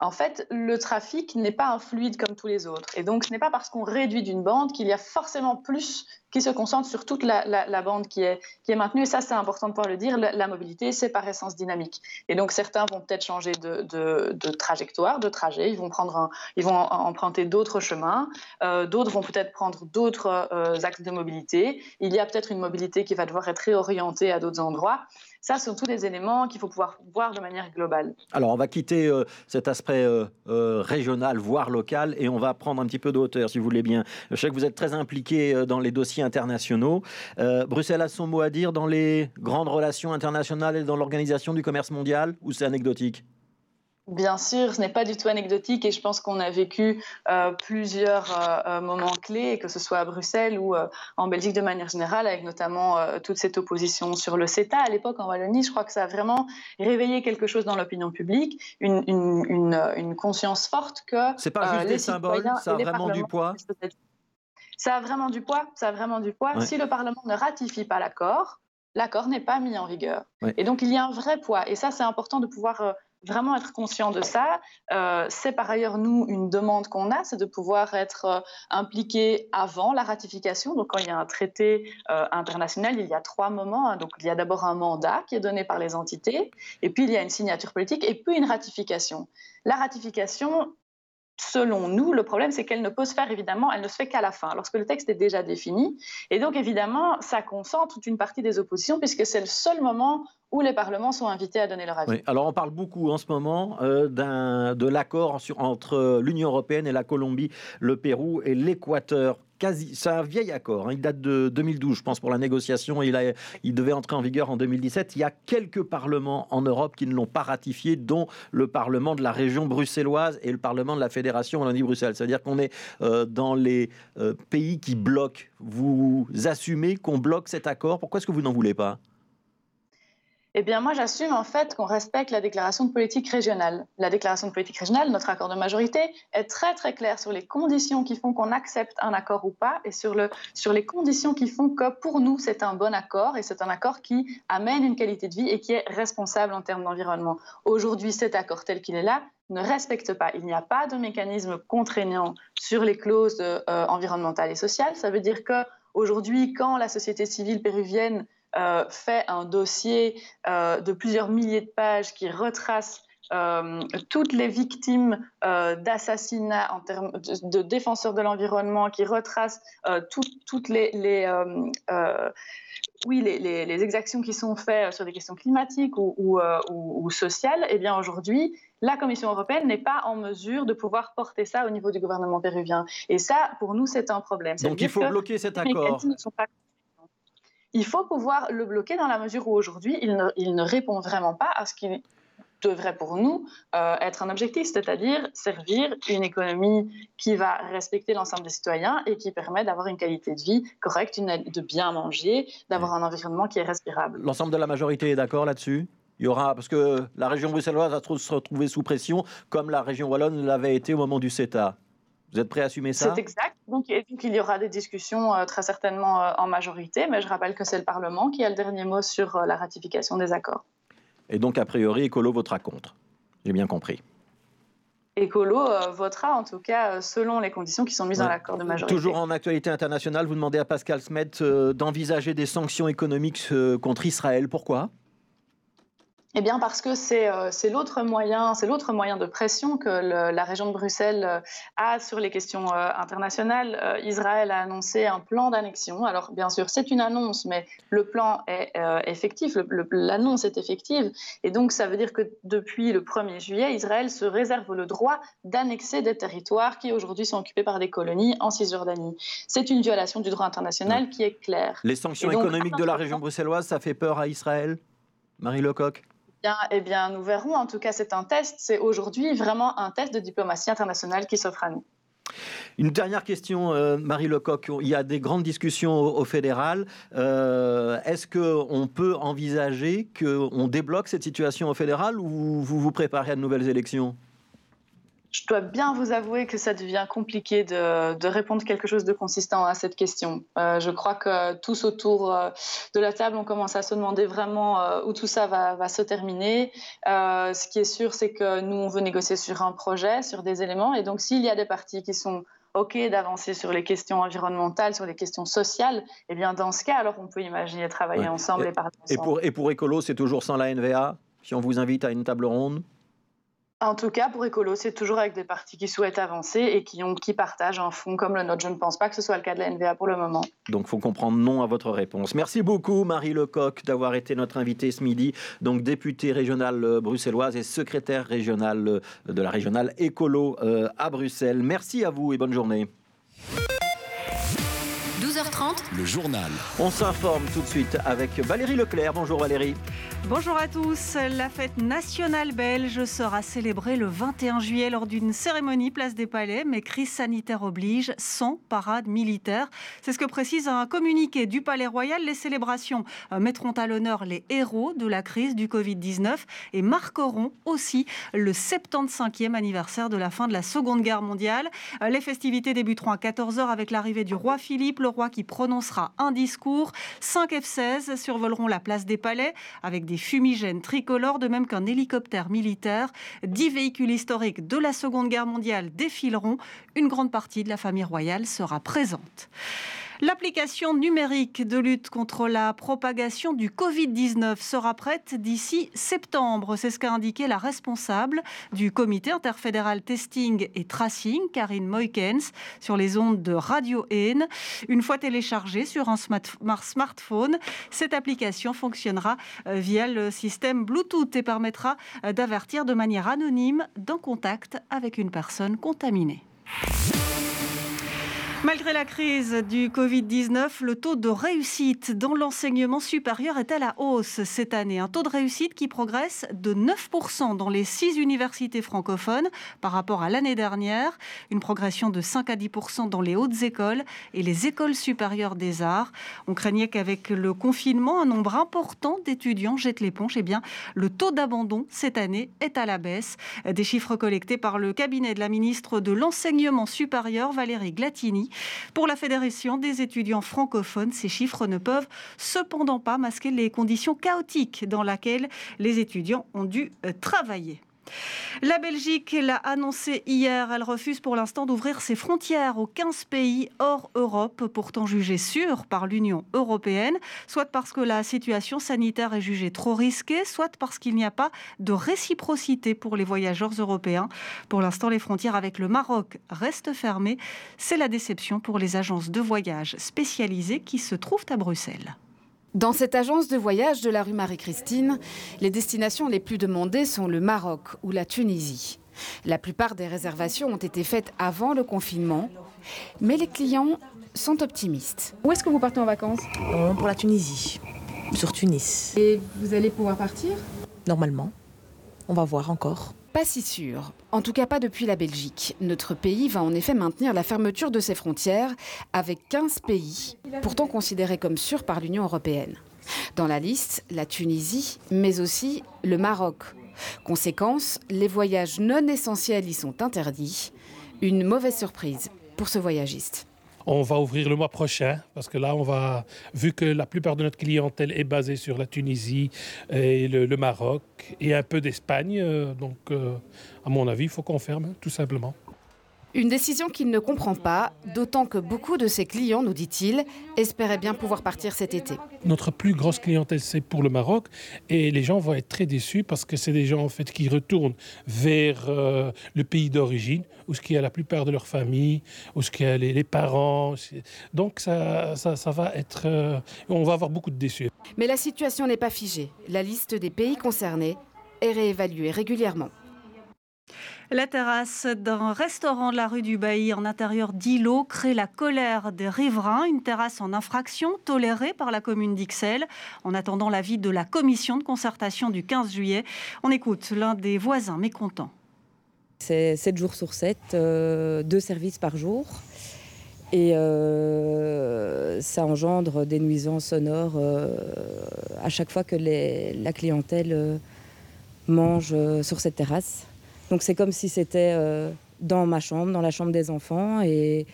En fait, le trafic n'est pas un fluide comme tous les autres. Et donc, ce n'est pas parce qu'on réduit d'une bande qu'il y a forcément plus qui se concentre sur toute la, bande qui est, maintenue. Et ça, c'est important de pouvoir le dire. La, mobilité, c'est par essence dynamique. Et donc, certains vont peut-être changer de, trajectoire, de trajet. Ils vont, prendre ils vont emprunter d'autres chemins. Euh, d'autres vont peut-être prendre d'autres euh, axes de mobilité. Il y a peut-être une mobilité qui va devoir être réorientée à d'autres endroits. Ça, ce sont tous des éléments qu'il faut pouvoir voir de manière globale. Alors, on va quitter euh, cet aspect régional, voire local, et on va prendre un petit peu de hauteur, si vous voulez bien. Je sais que vous êtes très impliqué dans les dossiers internationaux. Euh, Bruxelles a son mot à dire dans les grandes relations internationales et dans l'organisation du commerce mondial ou c'est anecdotique? Bien sûr, ce n'est pas du tout anecdotique et je pense qu'on a vécu euh, plusieurs euh, moments clés, que ce soit à Bruxelles ou en Belgique de manière générale, avec notamment toute cette opposition sur le CETA à l'époque en Wallonie. Je crois que ça a vraiment réveillé quelque chose dans l'opinion publique, une, une, conscience forte que. C'est pas juste des symboles, ça a vraiment du poids? Ça a vraiment du poids. Ça a vraiment du poids. Si le Parlement ne ratifie pas l'accord, l'accord n'est pas mis en vigueur. Et donc il y a un vrai poids. Et ça, c'est important de pouvoir euh, vraiment être conscient de ça. Euh, c'est par ailleurs, nous, une demande qu'on a, c'est de pouvoir être euh, impliqué avant la ratification. Donc, quand il y a un traité international, il y a trois moments. Hein. Donc, il y a d'abord un mandat qui est donné par les entités, et puis il y a une signature politique, et puis une ratification. La ratification, selon nous, le problème, c'est qu'elle ne peut se faire, évidemment, elle ne se fait qu'à la fin, lorsque le texte est déjà défini. Et donc, évidemment, ça concentre toute une partie des oppositions, puisque c'est le seul moment les parlements sont invités à donner leur avis. alors, on parle beaucoup en ce moment euh, de l'accord entre l'Union européenne et la Colombie, le Pérou et l'Équateur c'est un vieil accord. Hein. Il date de 2012, je pense, pour la négociation. Il, il devait entrer en vigueur en 2017. Il y a quelques parlements en Europe qui ne l'ont pas ratifié, dont le Parlement de la région bruxelloise et le Parlement de la Fédération Wallonie-Bruxelles. C'est-à-dire qu'on est, euh, dans les euh, pays qui bloquent. Vous assumez qu'on bloque cet accord? Pourquoi est-ce que vous n'en voulez pas? Eh bien, moi, j'assume en fait qu'on respecte la déclaration de politique régionale. La déclaration de politique régionale, notre accord de majorité, est très très clair sur les conditions qui font qu'on accepte un accord ou pas et sur, le, sur les conditions qui font que pour nous, c'est un bon accord et c'est un accord qui amène une qualité de vie et qui est responsable en termes d'environnement. Aujourd'hui, cet accord tel qu'il est là ne respecte pas. Il n'y a pas de mécanisme contraignant sur les clauses euh, environnementales et sociales. Ça veut dire que aujourd'hui, quand la société civile péruvienne fait un dossier euh, de plusieurs milliers de pages qui retrace euh, toutes les victimes d'assassinats en termes de, défenseurs de l'environnement, qui retrace toutes les, oui, les, exactions qui sont faites sur des questions climatiques ou, ou sociales, eh bien aujourd'hui, la Commission européenne n'est pas en mesure de pouvoir porter ça au niveau du gouvernement péruvien. Et ça, pour nous, c'est un problème. Donc il faut bloquer cet accord il faut pouvoir le bloquer dans la mesure où aujourd'hui, il ne, répond vraiment pas à ce qui devrait pour nous euh, être un objectif, c'est-à-dire servir une économie qui va respecter l'ensemble des citoyens et qui permet d'avoir une qualité de vie correcte, de bien manger, d'avoir un environnement qui est respirable. L'ensemble de la majorité est d'accord là-dessus? Il y aura, parce que la région bruxelloise va se retrouver sous pression, comme la région wallonne l'avait été au moment du CETA. Vous êtes prêt à assumer ça? C'est exact. Donc, il y aura des discussions euh, très certainement euh, en majorité, mais je rappelle que c'est le Parlement qui a le dernier mot sur euh, la ratification des accords. Et donc, a priori, Écolo votera contre. J'ai bien compris. Écolo votera en tout cas selon les conditions qui sont mises dans l'accord de majorité. Toujours en actualité internationale, vous demandez à Pascal Smet d'envisager des sanctions économiques contre Israël. Pourquoi? Eh bien parce que c'est euh, l'autre moyen, c'est l'autre moyen de pression que la région de Bruxelles euh, a sur les questions euh, internationales. Israël a annoncé un plan d'annexion. Alors bien sûr, c'est une annonce, mais le plan est effectif, l'annonce est effective, et donc ça veut dire que depuis le 1er juillet, Israël se réserve le droit d'annexer des territoires qui aujourd'hui sont occupés par des colonies en Cisjordanie. C'est une violation du droit international qui est claire. Les sanctions économiques de la région bruxelloise, ça fait peur à Israël, Marie Lecoq? Eh bien, nous verrons. En tout cas, c'est un test. C'est aujourd'hui vraiment un test de diplomatie internationale qui s'offre à nous. Une dernière question, euh, Marie Lecoq. Il y a des grandes discussions au, fédéral. Euh, est-ce qu'on peut envisager qu'on débloque cette situation au fédéral ou vous vous préparez à de nouvelles élections? Je dois bien vous avouer que ça devient compliqué de, répondre quelque chose de consistant à cette question. Euh, je crois que tous autour de la table, on commence à se demander vraiment où tout ça va, va se terminer. ce qui est sûr, c'est que nous, on veut négocier sur un projet, sur des éléments. Et donc, s'il y a des partis qui sont OK d'avancer sur les questions environnementales, sur les questions sociales, eh bien dans ce cas, alors on peut imaginer travailler ensemble et, parler ensemble. Et pour, et pour Écolo, c'est toujours sans la NVA Si on vous invite à une table ronde? En tout cas, pour Écolo, c'est toujours avec des partis qui souhaitent avancer et qui, ont, qui partagent un fond comme le nôtre. Je ne pense pas que ce soit le cas de la NVA pour le moment. Donc, faut comprendre non à votre réponse. Merci beaucoup, Marie Lecoq, d'avoir été notre invitée ce midi. Donc, députée régionale euh, bruxelloise et secrétaire régionale euh, de la régionale Écolo euh, à Bruxelles. Merci à vous et bonne journée. 12h30, le journal. On s'informe tout de suite avec Valérie Leclerc. Bonjour Valérie. Bonjour à tous. La fête nationale belge sera célébrée le 21 juillet lors d'une cérémonie place des Palais, mais crise sanitaire oblige, sans parade militaire. C'est ce que précise un communiqué du Palais Royal. Les célébrations euh, mettront à l'honneur les héros de la crise du Covid-19 et marqueront aussi le 75e anniversaire de la fin de la Seconde Guerre mondiale. Euh, les festivités débuteront à 14h avec l'arrivée du roi Philippe, le roi qui prononcera un discours. 5 F-16 survoleront la place des Palais avec des fumigènes tricolores, de même qu'un hélicoptère militaire. Dix véhicules historiques de la Seconde Guerre mondiale défileront. Une grande partie de la famille royale sera présente. L'application numérique de lutte contre la propagation du Covid-19 sera prête d'ici septembre. C'est ce qu'a indiqué la responsable du comité interfédéral testing et tracing, Karine Moikens, sur les ondes de Radio N. Une fois téléchargée sur un smartphone, cette application fonctionnera euh, via le système Bluetooth et permettra euh, d'avertir de manière anonyme d'un contact avec une personne contaminée. Malgré la crise du Covid-19, le taux de réussite dans l'enseignement supérieur est à la hausse cette année. Un taux de réussite qui progresse de 9% dans les six universités francophones par rapport à l'année dernière. Une progression de 5 à 10% dans les hautes écoles et les écoles supérieures des arts. On craignait qu'avec le confinement, un nombre important d'étudiants jettent l'éponge. Eh bien, le taux d'abandon cette année est à la baisse. Des chiffres collectés par le cabinet de la ministre de l'Enseignement supérieur, Valérie Glatini. Pour la Fédération des étudiants francophones, ces chiffres ne peuvent cependant pas masquer les conditions chaotiques dans lesquelles les étudiants ont dû euh, travailler. La Belgique l'a annoncé hier. Elle refuse pour l'instant d'ouvrir ses frontières aux 15 pays hors Europe, pourtant jugés sûrs par l'Union européenne, soit parce que la situation sanitaire est jugée trop risquée, soit parce qu'il n'y a pas de réciprocité pour les voyageurs européens. Pour l'instant, les frontières avec le Maroc restent fermées. C'est la déception pour les agences de voyage spécialisées qui se trouvent à Bruxelles. Dans cette agence de voyage de la rue Marie-Christine, les destinations les plus demandées sont le Maroc ou la Tunisie. La plupart des réservations ont été faites avant le confinement, mais les clients sont optimistes. Où est-ce que vous partez en vacances? Euh, Pour la Tunisie, sur Tunis. Et vous allez pouvoir partir? Normalement. On va voir encore. Pas si sûr. En tout cas pas depuis la Belgique. Notre pays va en effet maintenir la fermeture de ses frontières avec 15 pays, pourtant considérés comme sûrs par l'Union européenne. Dans la liste, la Tunisie, mais aussi le Maroc. Conséquence, les voyages non essentiels y sont interdits. Une mauvaise surprise pour ce voyagiste. On va ouvrir le mois prochain parce que là, on va, vu que la plupart de notre clientèle est basée sur la Tunisie et le, Maroc et un peu d'Espagne, euh, donc euh, à mon avis, il faut qu'on ferme tout simplement. Une décision qu'il ne comprend pas, d'autant que beaucoup de ses clients, nous dit-il, espéraient bien pouvoir partir cet été. Notre plus grosse clientèle, c'est pour le Maroc, et les gens vont être très déçus parce que c'est des gens en fait qui retournent vers euh, le pays d'origine, où ce qui y a la plupart de leur famille, où ce qui y a les, parents. Donc ça, ça, va être, euh, on va avoir beaucoup de déçus. Mais la situation n'est pas figée. La liste des pays concernés est réévaluée régulièrement. La terrasse d'un restaurant de la rue du Bailly en intérieur d'îlot crée la colère des riverains. Une terrasse en infraction tolérée par la commune d'Ixelles. En attendant l'avis de la commission de concertation du 15 juillet, on écoute l'un des voisins mécontents. C'est 7 jours sur 7, euh, deux services par jour. Et euh, ça engendre des nuisances sonores euh, à chaque fois que la clientèle mange sur cette terrasse. Donc c'est comme si c'était euh, dans ma chambre, dans la chambre des enfants. Et,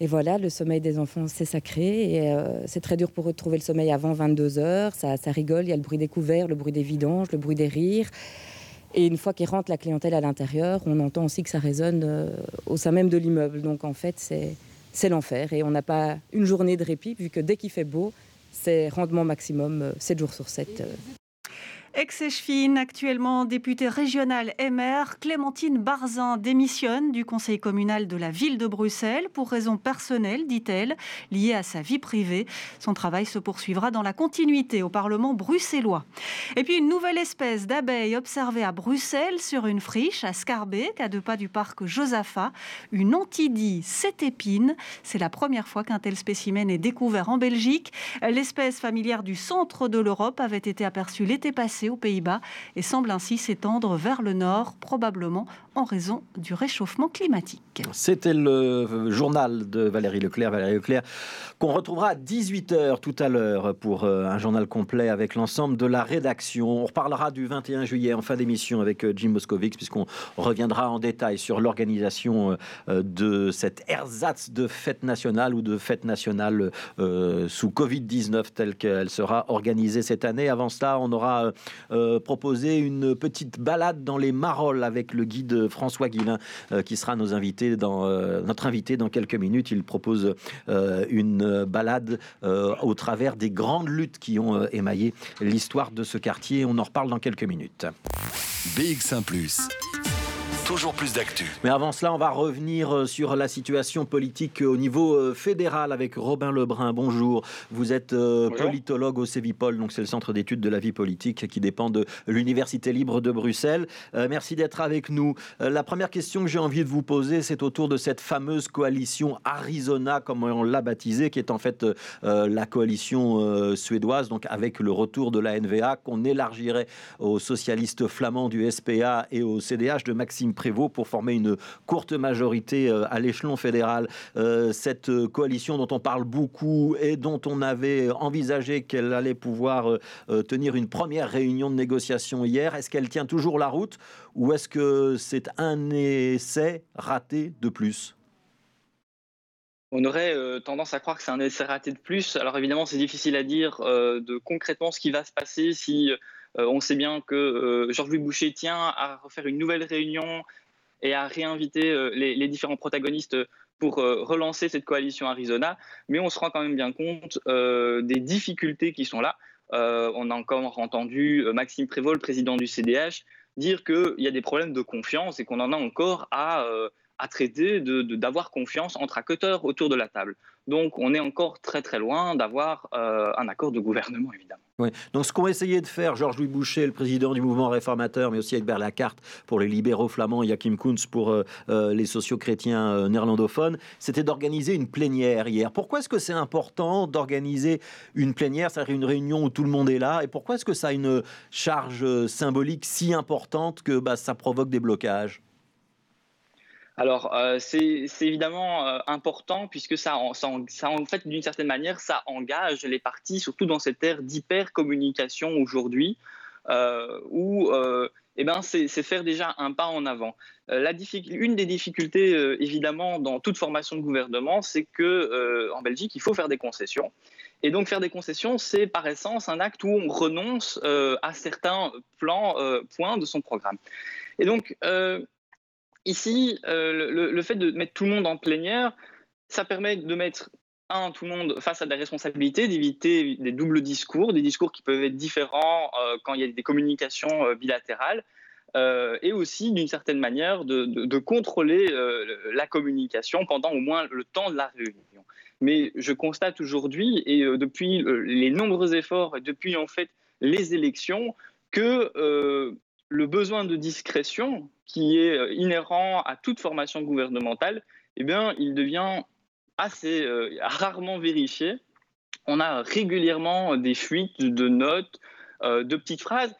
voilà, le sommeil des enfants, c'est sacré. Et euh, c'est très dur pour eux de trouver le sommeil avant 22 heures. Ça, rigole, il y a le bruit des couverts, le bruit des vidanges, le bruit des rires. Et une fois qu'ils rentrent la clientèle à l'intérieur, on entend aussi que ça résonne euh, au sein même de l'immeuble. Donc en fait, c'est l'enfer. Et on n'a pas une journée de répit, vu que dès qu'il fait beau, c'est rendement maximum 7 jours sur 7. Ex-échevine, actuellement députée régionale MR, Clémentine Barzin démissionne du conseil communal de la ville de Bruxelles pour raisons personnelles, dit-elle, liées à sa vie privée. Son travail se poursuivra dans la continuité au Parlement bruxellois. Et puis une nouvelle espèce d'abeille observée à Bruxelles sur une friche à Scarbeck, à deux pas du parc Josaphat, une antidie épines. C'est la première fois qu'un tel spécimen est découvert en Belgique. L'espèce familière du centre de l'Europe avait été aperçue l'été passé aux Pays-Bas et semble ainsi s'étendre vers le nord, probablement en raison du réchauffement climatique. C'était le journal de Valérie Leclerc. Valérie Leclerc, qu'on retrouvera à 18h tout à l'heure pour euh, un journal complet avec l'ensemble de la rédaction. On reparlera du 21 juillet en fin d'émission avec euh, Jim Moscovix, puisqu'on reviendra en détail sur l'organisation euh, de cette ersatz de fête nationale ou de fête nationale sous Covid-19 telle qu'elle sera organisée cette année. Avant cela, on aura proposé une petite balade dans les Marolles avec le guide François Guillain, euh, qui sera euh, notre invité dans quelques minutes. Il propose euh, une balade au travers des grandes luttes qui ont émaillé l'histoire de ce quartier. On en reparle dans quelques minutes. BX1 ⁇ toujours plus d'actu. Mais avant cela, on va revenir euh, sur la situation politique au niveau euh, fédéral avec Robin Lebrun. Bonjour. Vous êtes euh, politologue au CEVIPOL, donc c'est le centre d'études de la vie politique qui dépend de l'Université libre de Bruxelles. merci d'être avec nous. la première question que j'ai envie de vous poser, c'est autour de cette fameuse coalition Arizona, comme on l'a baptisée, qui est en fait la coalition suédoise, donc avec le retour de la NVA qu'on élargirait aux socialistes flamands du SPA et au CDH de Maxime Prévost pour former une courte majorité euh, à l'échelon fédéral. Euh, cette coalition dont on parle beaucoup et dont on avait envisagé qu'elle allait pouvoir euh, tenir une première réunion de négociation hier, est-ce qu'elle tient toujours la route ou est-ce que c'est un essai raté de plus? On aurait tendance à croire que c'est un essai raté de plus. Alors évidemment, c'est difficile à dire de concrètement ce qui va se passer si euh, on sait bien que euh, Georges-Louis Boucher tient à refaire une nouvelle réunion et à réinviter euh, les, différents protagonistes pour relancer cette coalition Arizona, mais on se rend quand même bien compte des difficultés qui sont là. on a encore entendu Maxime Prévost, le président du CDH, dire qu'il y a des problèmes de confiance et qu'on en a encore à, traiter d'avoir confiance entre acteurs autour de la table. Donc on est encore très très loin d'avoir un accord de gouvernement, évidemment. Donc, ce qu'ont essayé de faire Georges-Louis Boucher, le président du mouvement réformateur, mais aussi Egbert Lacarte pour les libéraux flamands, Joachim Koens pour euh, euh, les socio-chrétiens euh, néerlandophones, c'était d'organiser une plénière hier. Pourquoi est-ce que c'est important d'organiser une plénière, c'est-à-dire une réunion où tout le monde est là Et pourquoi est-ce que ça a une charge symbolique si importante que bah, ça provoque des blocages? Alors, euh, c'est évidemment euh, important puisque ça, ça, en fait, d'une certaine manière, ça engage les partis, surtout dans cette ère d'hyper-communication aujourd'hui, euh, où eh ben, c'est faire déjà un pas en avant. La une des difficultés, évidemment, dans toute formation de gouvernement, c'est que en Belgique, il faut faire des concessions. Et donc, faire des concessions, c'est par essence un acte où on renonce à certains plans, points de son programme. Et donc, Ici, euh, le, fait de mettre tout le monde en plénière, ça permet de mettre un, tout le monde face à des responsabilités, d'éviter des doubles discours, des discours qui peuvent être différents euh, quand il y a des communications euh, bilatérales, et aussi d'une certaine manière de, contrôler la communication pendant au moins le temps de la réunion. Mais je constate aujourd'hui, et depuis les nombreux efforts, et depuis en fait les élections, que le besoin de discrétion qui est euh, inhérent à toute formation gouvernementale, eh bien, il devient assez euh, rarement vérifié. On a régulièrement des fuites de notes, euh, de petites phrases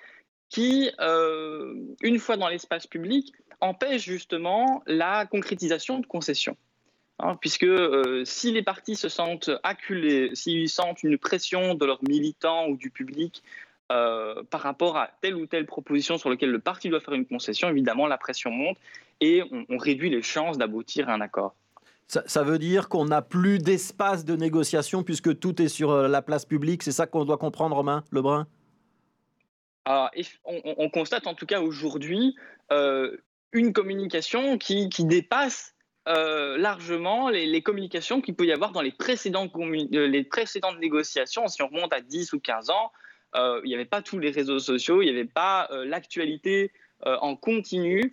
qui, une fois dans l'espace public, empêchent justement la concrétisation de concessions. Hein, puisque si les partis se sentent acculés, s'ils sentent une pression de leurs militants ou du public euh, par rapport à telle ou telle proposition sur laquelle le parti doit faire une concession, évidemment, la pression monte et on, réduit les chances d'aboutir à un accord. Ça, veut dire qu'on n'a plus d'espace de négociation puisque tout est sur euh, la place publique. C'est ça qu'on doit comprendre, Romain Lebrun? Ah, on, constate en tout cas aujourd'hui euh, une communication qui, dépasse largement les, les, communications qu'il peut y avoir dans les précédentes, les précédentes négociations, si on remonte à 10 ou 15 ans, il n'y avait pas tous les réseaux sociaux, il n'y avait pas euh, l'actualité euh, en continu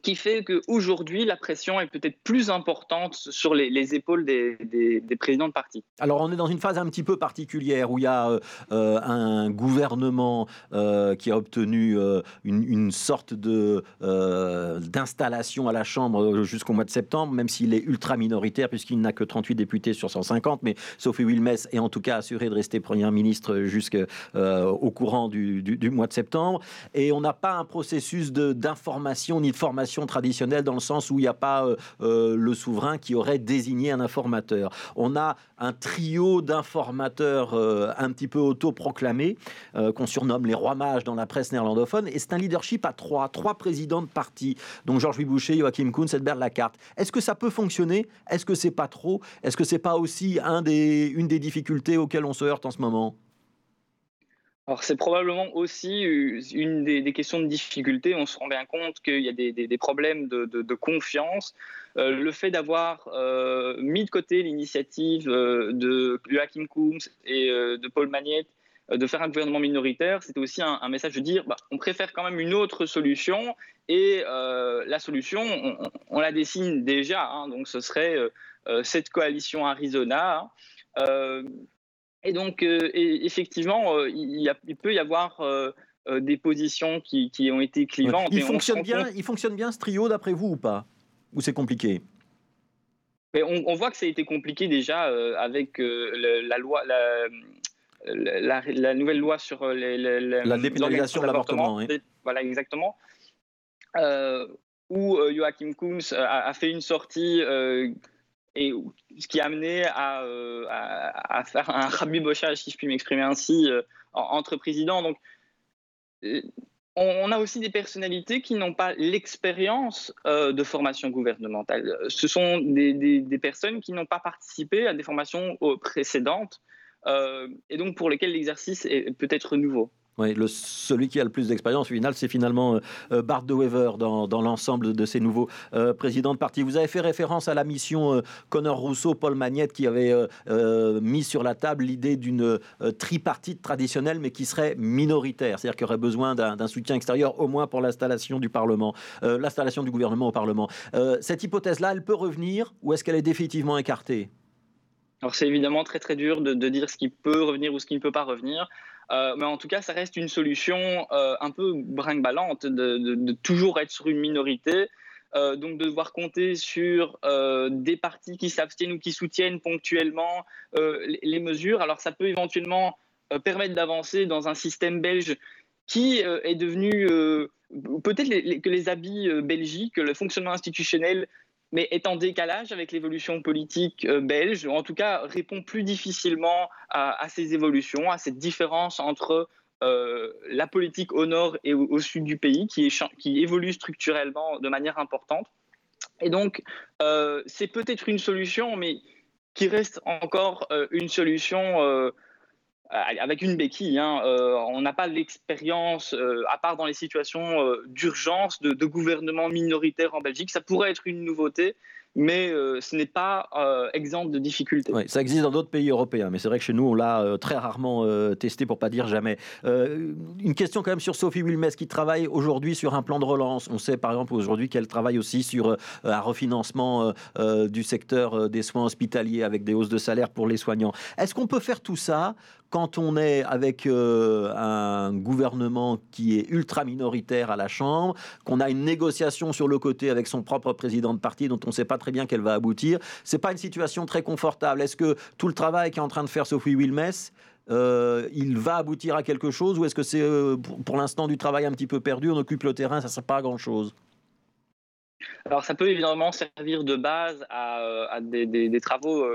qui fait qu'aujourd'hui, la pression est peut-être plus importante sur les, épaules des, présidents de parti. Alors, on est dans une phase un petit peu particulière où il y a euh, euh, un gouvernement euh, qui a obtenu une, sorte de, d'installation à la Chambre jusqu'au mois de septembre, même s'il est ultra minoritaire, puisqu'il n'a que 38 députés sur 150. Mais Sophie Wilmès est en tout cas assurée de rester Première ministre jusqu'au courant du, du, mois de septembre. Et on n'a pas un processus d'information ni de formation traditionnelle dans le sens où il n'y a pas euh, euh, le souverain qui aurait désigné un informateur. On a un trio d'informateurs euh, un petit peu autoproclamés qu'on surnomme les rois mages dans la presse néerlandophone. Et c'est un leadership à trois, trois présidents de parti, donc Georges Boucher, Joachim Kuhn, Edbert Lacarte. Est-ce que ça peut fonctionner? Est-ce que c'est pas trop? Est-ce que c'est pas aussi un une des difficultés auxquelles on se heurte en ce moment? Alors c'est probablement aussi une des, questions de difficulté. On se rend bien compte qu'il y a des, problèmes de, confiance. Euh, le fait d'avoir euh, mis de côté l'initiative euh, de Joachim Koums et de Paul Magnette de faire un gouvernement minoritaire, c'était aussi un, message de dire bah, on préfère quand même une autre solution et la solution, on, la dessine déjà. Hein. donc ce serait cette coalition Arizona. Et donc, euh, effectivement, euh, il, peut y avoir euh, des positions qui, ont été clivantes. Il, fonctionne bien, il fonctionne bien ce trio d'après vous ou pas? Ou c'est compliqué? Mais on, voit que ça a été compliqué déjà avec la loi, la, nouvelle loi sur les, la dépénalisation de l'avortement. Voilà, exactement. où Joachim Koums a, fait une sortie et ce qui a amené à, euh, faire un rabibochage, si je puis m'exprimer ainsi, euh, entre présidents. Donc, euh, on, a aussi des personnalités qui n'ont pas l'expérience de formation gouvernementale. Ce sont des, des, personnes qui n'ont pas participé à des formations précédentes et donc pour lesquelles l'exercice est peut-être nouveau. Oui, celui qui a le plus d'expérience au final, c'est finalement euh, euh, Bart de Wever dans, l'ensemble de ces nouveaux euh, présidents de parti. Vous avez fait référence à la mission Connor Rousseau, Paul Magnette, qui avait mis sur la table l'idée d'une tripartite traditionnelle, mais qui serait minoritaire, c'est-à-dire qu'il aurait besoin d'un soutien extérieur, au moins pour l'installation du Parlement, l'installation du gouvernement au Parlement. cette hypothèse-là, elle peut revenir ou est-ce qu'elle est définitivement écartée? Alors c'est évidemment très très dur de, dire ce qui peut revenir ou ce qui ne peut pas revenir. Euh, mais en tout cas, ça reste une solution euh, un peu brinque-ballante de, toujours être sur une minorité. Euh, donc de devoir compter sur des partis qui s'abstiennent ou qui soutiennent ponctuellement les, mesures. Alors ça peut éventuellement permettre d'avancer dans un système belge qui est devenu peut-être que les habits belgiques, le fonctionnement institutionnel mais est en décalage avec l'évolution politique euh, belge, ou en tout cas répond plus difficilement à, ces évolutions, à cette différence entre euh, la politique au nord et au, sud du pays, qui, évolue structurellement de manière importante. Et donc, euh, c'est peut-être une solution, mais qui reste encore une solution avec une béquille. Hein, euh, on n'a pas l'expérience, euh, à part dans les situations d'urgence, de, de, gouvernement minoritaire en Belgique. Ça pourrait être une nouveauté, mais euh, ce n'est pas euh, exemple de difficultés. ça existe dans d'autres pays européens, mais c'est vrai que chez nous, on l'a euh, très rarement testé, pour pas dire jamais. une question quand même sur Sophie Wilmès, qui travaille aujourd'hui sur un plan de relance. On sait par exemple aujourd'hui qu'elle travaille aussi sur un refinancement du secteur des soins hospitaliers avec des hausses de salaire pour les soignants. Est-ce qu'on peut faire tout ça quand on est avec euh, un gouvernement qui est ultra minoritaire à la Chambre, qu'on a une négociation sur le côté avec son propre président de parti dont on ne sait pas très bien qu'elle va aboutir, c'est pas une situation très confortable. Est-ce que tout le travail qu'est en train de faire Sophie Wilmès, euh, il va aboutir à quelque chose ou est-ce que c'est euh, pour, l'instant du travail un petit peu perdu, on occupe le terrain, ça ne sert pas à grand-chose? Alors ça peut évidemment servir de base à, des, travaux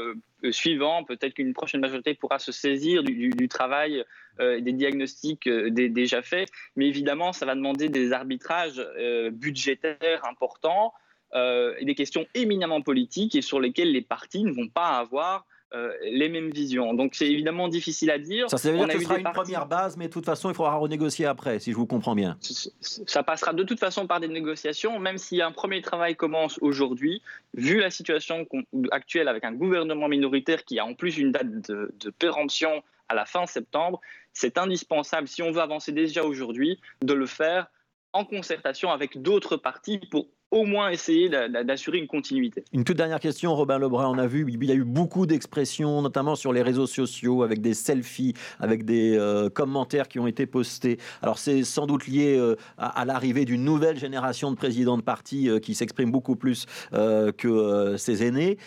suivants. Peut-être qu'une prochaine majorité pourra se saisir du, travail et des diagnostics déjà faits. Mais évidemment, ça va demander des arbitrages budgétaires importants et des questions éminemment politiques et sur lesquelles les partis ne vont pas avoir euh, les mêmes visions. Donc c'est évidemment difficile à dire. Ça, veut dire que ce sera une première base, mais de toute façon, il faudra renégocier après, si je vous comprends bien. Ça passera de toute façon par des négociations, même si un premier travail commence aujourd'hui, vu la situation actuelle avec un gouvernement minoritaire qui a en plus une date de, de péremption à la fin septembre, c'est indispensable, si on veut avancer déjà aujourd'hui, de le faire en concertation avec d'autres partis pour au moins essayer d'assurer une continuité. Une toute dernière question, Robin Lebrun. On a vu, il y a eu beaucoup d'expressions, notamment sur les réseaux sociaux, avec des selfies, avec des euh, commentaires qui ont été postés. Alors c'est sans doute lié euh, à, l'arrivée d'une nouvelle génération de présidents de partis euh, qui s'expriment beaucoup plus que ses aînés.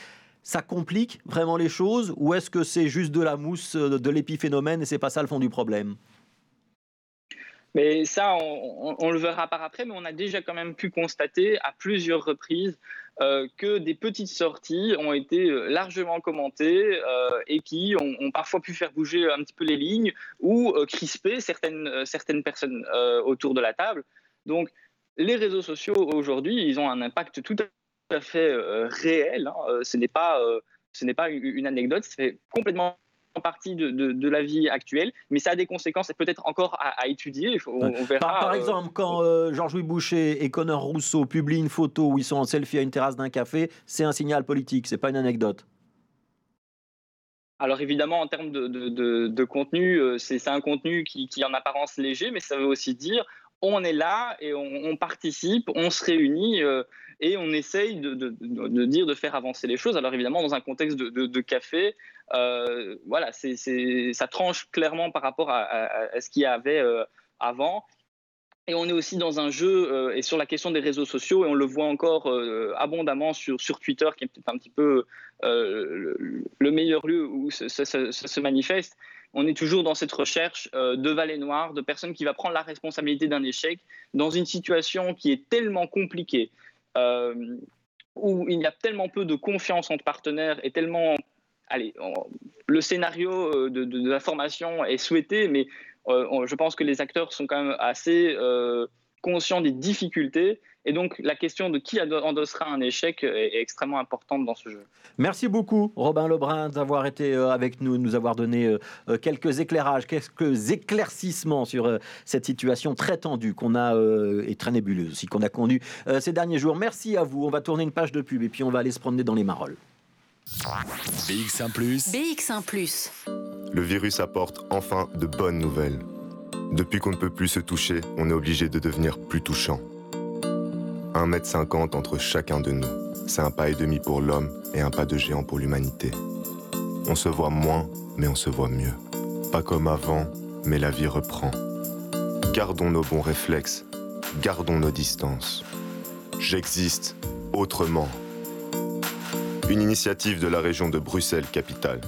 Ça complique vraiment les choses ou est-ce que c'est juste de la mousse, de l'épiphénomène et c'est pas ça le fond du problème? Mais ça, on, le verra par après, mais on a déjà quand même pu constater à plusieurs reprises euh, que des petites sorties ont été euh, largement commentées euh, et qui ont, parfois pu faire bouger un petit peu les lignes ou crisper certaines, certaines personnes autour de la table. Donc, les réseaux sociaux aujourd'hui, ils ont un impact tout à fait réel. Hein. Ce n'est pas, ce pas une anecdote, c'est complètement partie de, la vie actuelle, mais ça a des conséquences peut-être encore à, étudier. On, verra, par, euh, exemple, quand euh, Georges-Louis Boucher et Connor Rousseau publient une photo où ils sont en selfie à une terrasse d'un café, c'est un signal politique, c'est pas une anecdote. Alors évidemment, en termes de, contenu, euh, c'est un contenu qui, qui, en apparence léger, mais ça veut aussi dire on est là et on, participe, on se réunit et on essaye de, dire, de faire avancer les choses. Alors évidemment, dans un contexte de, café, euh, voilà, ça tranche clairement par rapport à, ce qu'il y avait euh, avant. Et on est aussi dans un jeu, euh, et sur la question des réseaux sociaux, et on le voit encore abondamment sur, sur Twitter, qui est peut-être un petit peu le, meilleur lieu où ça, se manifeste. On est toujours dans cette recherche de vallée noire, de personnes qui va prendre la responsabilité d'un échec dans une situation qui est tellement compliquée, où il y a tellement peu de confiance entre partenaires et tellement allez, le scénario euh, de, la formation est souhaité, mais euh, je pense que les acteurs sont quand même assez euh, conscients des difficultés. Et donc, la question de qui endossera un échec est, extrêmement importante dans ce jeu. Merci beaucoup, Robin Lebrun, d'avoir été avec nous, de nous avoir donné quelques éclairages, quelques éclaircissements sur cette situation très tendue qu'on a, et très nébuleuse aussi, qu'on a connue ces derniers jours. Merci à vous. On va tourner une page de pub et puis on va aller se promener dans les marolles. BX1 ⁇ BX1 ⁇ Le virus apporte enfin de bonnes nouvelles. Depuis qu'on ne peut plus se toucher, on est obligé de devenir plus touchant. 1m50 entre chacun de nous. C'est un pas et demi pour l'homme et un pas de géant pour l'humanité. On se voit moins, mais on se voit mieux. Pas comme avant, mais la vie reprend. Gardons nos bons réflexes, gardons nos distances. J'existe autrement. Une initiative de la région de Bruxelles-Capitale.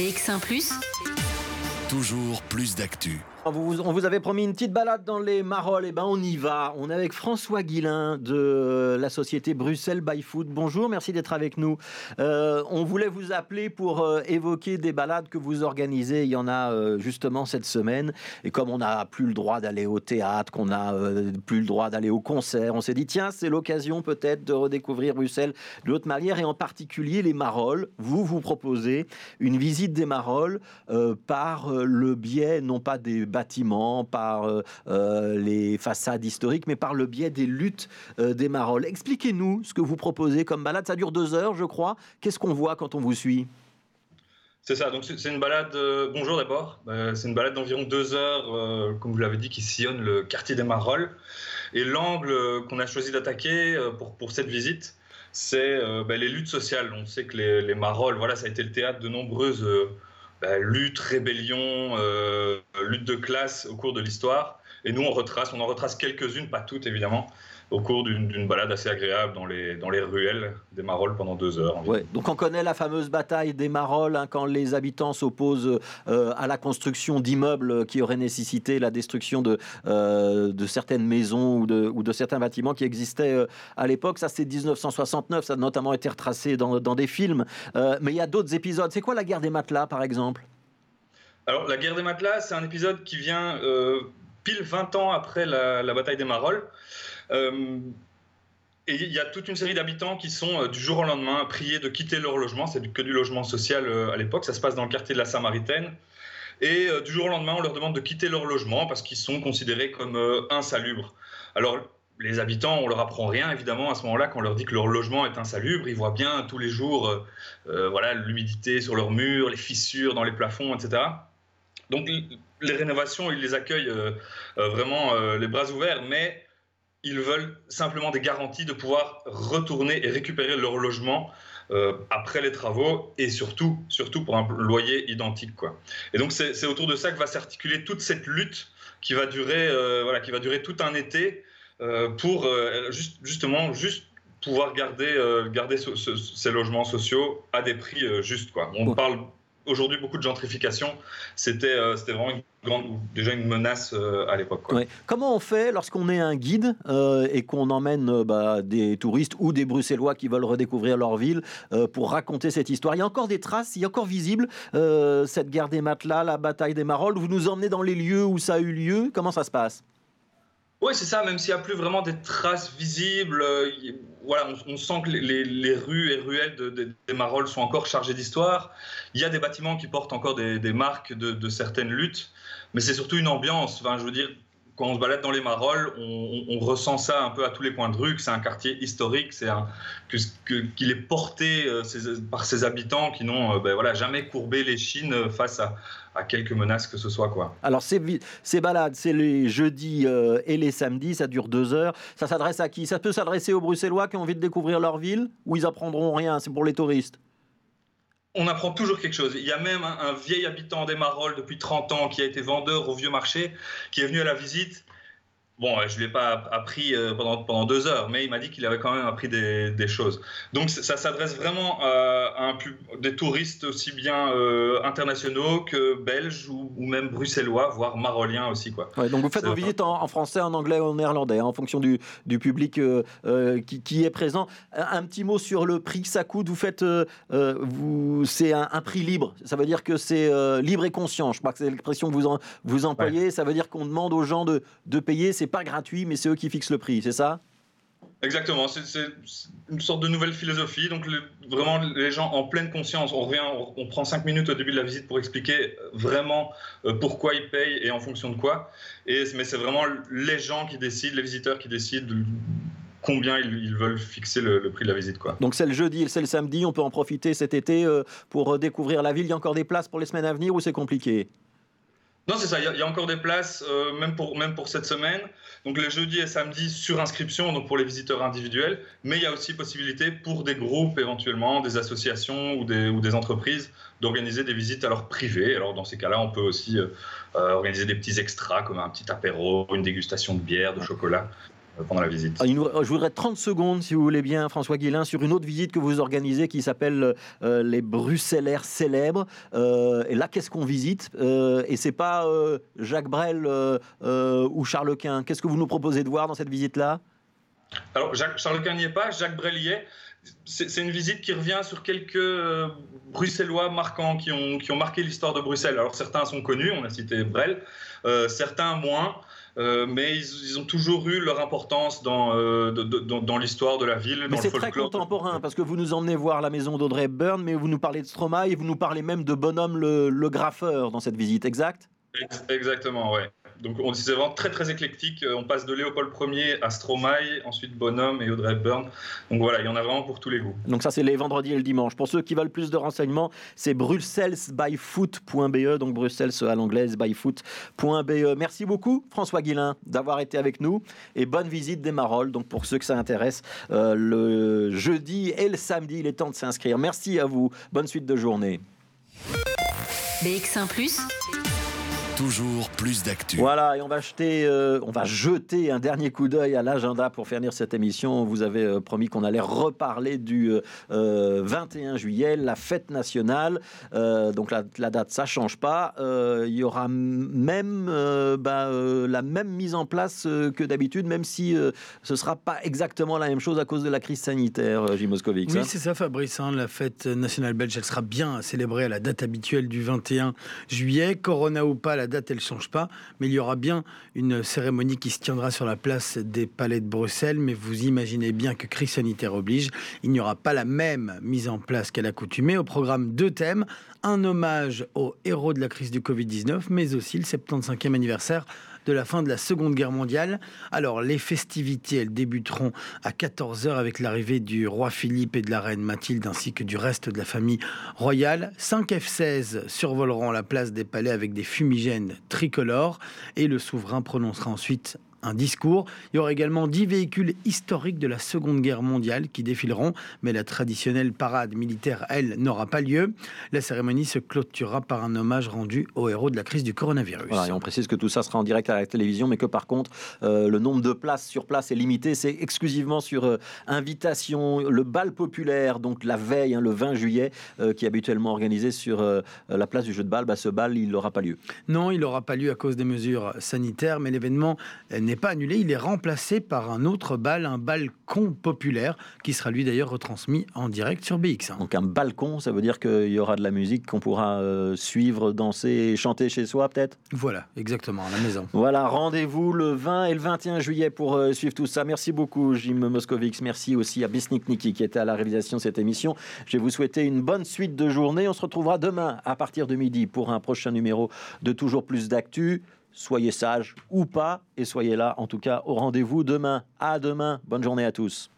BX1 ⁇ Toujours plus d'actu. On vous, on vous avait promis une petite balade dans les Marolles, et ben on y va. On est avec François Guillain de la société Bruxelles by Food. Bonjour, merci d'être avec nous. Euh, on voulait vous appeler pour euh, évoquer des balades que vous organisez. Il y en a euh, justement cette semaine. Et comme on n'a plus le droit d'aller au théâtre, qu'on n'a euh, plus le droit d'aller au concert, on s'est dit tiens, c'est l'occasion peut-être de redécouvrir Bruxelles de l'autre manière et en particulier les Marolles. Vous vous proposez une visite des Marolles euh, par euh, le biais non pas des bâtiments, par euh, euh, les façades historiques, mais par le biais des luttes euh, des Marolles. Expliquez-nous ce que vous proposez comme balade. Ça dure deux heures, je crois. Qu'est-ce qu'on voit quand on vous suit? C'est ça, donc c'est une balade, euh, bonjour d'abord, Euh, c'est une balade d'environ deux heures, euh, comme vous l'avez dit, qui sillonne le quartier des Marolles. Et l'angle euh, qu'on a choisi d'attaquer pour, cette visite, c'est bah, les luttes sociales. On sait que les, les Marolles, voilà, ça a été le théâtre de nombreuses bah, luttes, rébellions, luttes de classe au cours de l'histoire. Et nous, on retrace, on en retrace quelques-unes, pas toutes évidemment, au cours d'une balade assez agréable dans les, dans les ruelles des Marolles pendant deux heures. Ouais, donc on connaît la fameuse bataille des Marolles hein, quand les habitants s'opposent euh, à la construction d'immeubles qui auraient nécessité la destruction de, euh, de certaines maisons ou de, ou de certains bâtiments qui existaient euh, à l'époque. Ça, c'est 1969. Ça a notamment été retracé dans, dans des films. Mais il y a d'autres épisodes. C'est quoi la guerre des matelas, par exemple? Alors, la guerre des matelas, c'est un épisode qui vient pile 20 ans après la, la bataille des Marolles. Euh, il y a toute une série d'habitants qui sont euh, du jour au lendemain priés de quitter leur logement. C'est que du logement social euh, à l'époque. Ça se passe dans le quartier de la Samaritaine. Et du jour au lendemain, on leur demande de quitter leur logement parce qu'ils sont considérés comme insalubres. Alors, les habitants, on leur apprend rien évidemment à ce moment-là quand on leur dit que leur logement est insalubre. Ils voient bien tous les jours, voilà, l'humidité sur leurs murs, les fissures dans les plafonds, etc. Donc les rénovations, ils les accueillent vraiment les bras ouverts, mais ils veulent simplement des garanties de pouvoir retourner et récupérer leur logement euh, après les travaux et surtout, surtout pour un loyer identique. Quoi. Et donc c'est autour de ça que va s'articuler toute cette lutte qui va durer, euh, voilà, qui va durer tout un été euh, pour juste, justement juste pouvoir garder, garder ce- ce- ces logements sociaux à des prix justes. Quoi. On parle aujourd'hui beaucoup de gentrification. C'était euh, vraiment déjà une menace euh, à l'époque. Comment on fait lorsqu'on est un guide euh, et qu'on emmène bah, des touristes ou des Bruxellois qui veulent redécouvrir leur ville pour raconter cette histoire? Il y a encore des traces, il y a encore visible cette guerre des matelas, la bataille des Marolles? Vous nous emmenez dans les lieux où ça a eu lieu? Comment ça se passe? Oui, c'est ça, même s'il n'y a plus vraiment des traces visibles, euh, voilà, on, sent que les, rues et ruelles de- de- des Marolles sont encore chargées d'histoire. Il y a des bâtiments qui portent encore des, marques de, de certaines luttes, mais c'est surtout une ambiance. Enfin, je veux dire, quand on se balade dans les Marolles, on, ressent ça un peu à tous les coins de rue, c'est un quartier historique, c'est qu'il est porté euh, par ses habitants qui n'ont euh, ben voilà, jamais courbé les chines face à, à quelque menace que ce soit. Quoi. Alors ces, ces balades, c'est les jeudis euh, et les samedis, ça dure deux heures. Ça s'adresse à qui? Ça peut s'adresser aux Bruxellois qui ont envie de découvrir leur ville ou ils apprendront rien? C'est pour les touristes? On apprend toujours quelque chose. Il y a même un, vieil habitant des Marolles depuis 30 ans qui a été vendeur au vieux marché, qui est venu à la visite. Bon, euh, je ne l'ai pas appris euh, pendant, pendant deux heures, mais il m'a dit qu'il avait quand même appris des, des choses. Donc ça s'adresse vraiment à, à un pub- des touristes aussi bien euh, internationaux que belges ou, ou même bruxellois, voire maroliens aussi. Quoi. Ouais, donc vous faites vos visites en, en français, en anglais ou en néerlandais, hein, en fonction du, du public euh, euh, qui, qui est présent. Un, un petit mot sur le prix que ça coûte. Vous faites, euh, euh, vous, c'est un, un prix libre. Ça veut dire que c'est euh, libre et conscient. Je crois que c'est l'expression que vous, en- vous employez. Ça veut dire qu'on demande aux gens de, de payer. C'est pas gratuit, mais c'est eux qui fixent le prix. C'est ça? Exactement, c'est une sorte de nouvelle philosophie. Donc le- vraiment les gens en pleine conscience, on revient, on, on prend cinq minutes au début de la visite pour expliquer vraiment euh, pourquoi ils payent et en fonction de quoi. Et mais c'est vraiment les gens qui décident, les visiteurs qui décident de combien ils, ils veulent fixer le, le prix de la visite quoi. Donc c'est le jeudi et c'est le samedi. On peut en profiter cet été euh, pour euh, découvrir la ville. Il y a encore des places pour les semaines à venir ou c'est compliqué? Non, c'est ça. Il y, a- encore des places, euh, même, pour, même pour cette semaine. Donc, les jeudis et samedis sur inscription, donc pour les visiteurs individuels. Mais il y a aussi possibilité pour des groupes, éventuellement, des associations ou des, ou des entreprises, d'organiser des visites alors privées. Alors, dans ces cas-là, on peut aussi euh, euh, organiser des petits extras, comme un petit apéro, une dégustation de bière, de chocolat, pendant la visite. Ah, Je voudrais 30 secondes, si vous voulez bien, François Guilin, sur une autre visite que vous organisez qui s'appelle euh, les Bruxellaires célèbres. Euh, et là, qu'est-ce qu'on visite? Euh, Et c'est pas euh, Jacques Brel euh, euh, ou Charles Quint. Qu'est-ce que vous nous proposez de voir dans cette visite-là? Alors, Jacques, Charles Quint n'y est pas, Jacques Brel y est. C'est une visite qui revient sur quelques euh, Bruxellois marquants qui ont, qui ont marqué l'histoire de Bruxelles. Alors, certains sont connus, on a cité Brel, euh, certains moins, euh, mais ils, ils ont toujours eu leur importance dans, euh, de- dans, dans l'histoire de la ville, Mais c'est très contemporain, parce que vous nous emmenez voir la maison d'Audrey Byrne, mais vous nous parlez de Stromae et vous nous parlez même de Bonhomme le, le graffeur dans cette visite, exact? Ex- Exactement, ouais. Donc on c'est vraiment très très éclectique. Euh, On passe de Léopold Ier à Stromae, ensuite Bonhomme et Audrey Hepburn. Donc voilà, il y en a vraiment pour tous les goûts. Donc ça, c'est les vendredis et le dimanche. Pour ceux qui veulent plus de renseignements, c'est bruxellesbyfoot.be, donc Bruxelles à l'anglaise byfoot.be. Merci beaucoup, François Guilin, d'avoir été avec nous et bonne visite des Marolles. Donc pour ceux que ça intéresse, euh, le jeudi et le samedi, il est temps de s'inscrire. Merci à vous. Bonne suite de journée. BX1 ⁇ Toujours plus d'actu. Voilà, et on va jeter, euh, on va jeter un dernier coup d'œil à l'agenda pour finir cette émission. Vous avez euh, promis qu'on allait reparler du euh, euh, 21 juillet, la fête nationale. Euh, donc la, la date, ça change pas. Euh, Il y aura même euh, bah, euh, la même mise en place euh, que d'habitude, même si euh, ce sera pas exactement la même chose à cause de la crise sanitaire, euh, Jim Moscovic. Oui, hein. c'est ça, Fabrice. hein, la fête nationale belge, elle sera bien célébrée à la date habituelle du 21 juillet. Corona ou pas, la date, elle ne change pas. Mais il y aura bien une cérémonie qui se tiendra sur la place des Palais de Bruxelles. Mais vous imaginez bien que crise sanitaire oblige, il n'y aura pas la même mise en place qu'à l'accoutumée. Au programme, deux thèmes. Un hommage aux héros de la crise du Covid-19, mais aussi le 75e anniversaire de la fin de la Seconde Guerre mondiale. Alors, les festivités, elles débuteront à 14h avec l'arrivée du roi Philippe et de la reine Mathilde, ainsi que du reste de la famille royale. 5 F-16 survoleront la place des palais avec des fumigènes tricolores, et le souverain prononcera ensuite un discours. Il y aura également dix véhicules historiques de la Seconde Guerre mondiale qui défileront, mais la traditionnelle parade militaire, elle, n'aura pas lieu. La cérémonie se clôturera par un hommage rendu aux héros de la crise du coronavirus. Voilà, et on précise que tout ça sera en direct à la télévision, mais que par contre, euh, le nombre de places sur place est limité. C'est exclusivement sur euh, invitation. Le bal populaire, donc la veille, hein, le 20 juillet, euh, qui est habituellement organisé sur euh, la place du jeu de balle, bah, ce bal, il n'aura pas lieu. Non, il n'aura pas lieu à cause des mesures sanitaires, mais l'événement euh, n'est pas annulé. Il est remplacé par un autre bal, un balcon populaire, qui sera lui d'ailleurs retransmis en direct sur BX1. Donc un balcon, ça veut dire qu'il y aura de la musique qu'on pourra euh, suivre, danser et chanter chez soi peut-être? Voilà, exactement, à la maison. Voilà, rendez-vous le 20 et le 21 juillet pour euh, suivre tout ça. Merci beaucoup Jim Moscovics, merci aussi à Bisnik Niki qui était à la réalisation de cette émission. Je vais vous souhaiter une bonne suite de journée. On se retrouvera demain à partir de midi pour un prochain numéro de Toujours plus d'actu soyez sages ou pas, et soyez là, en tout cas, au rendez-vous demain. À demain, bonne journée à tous.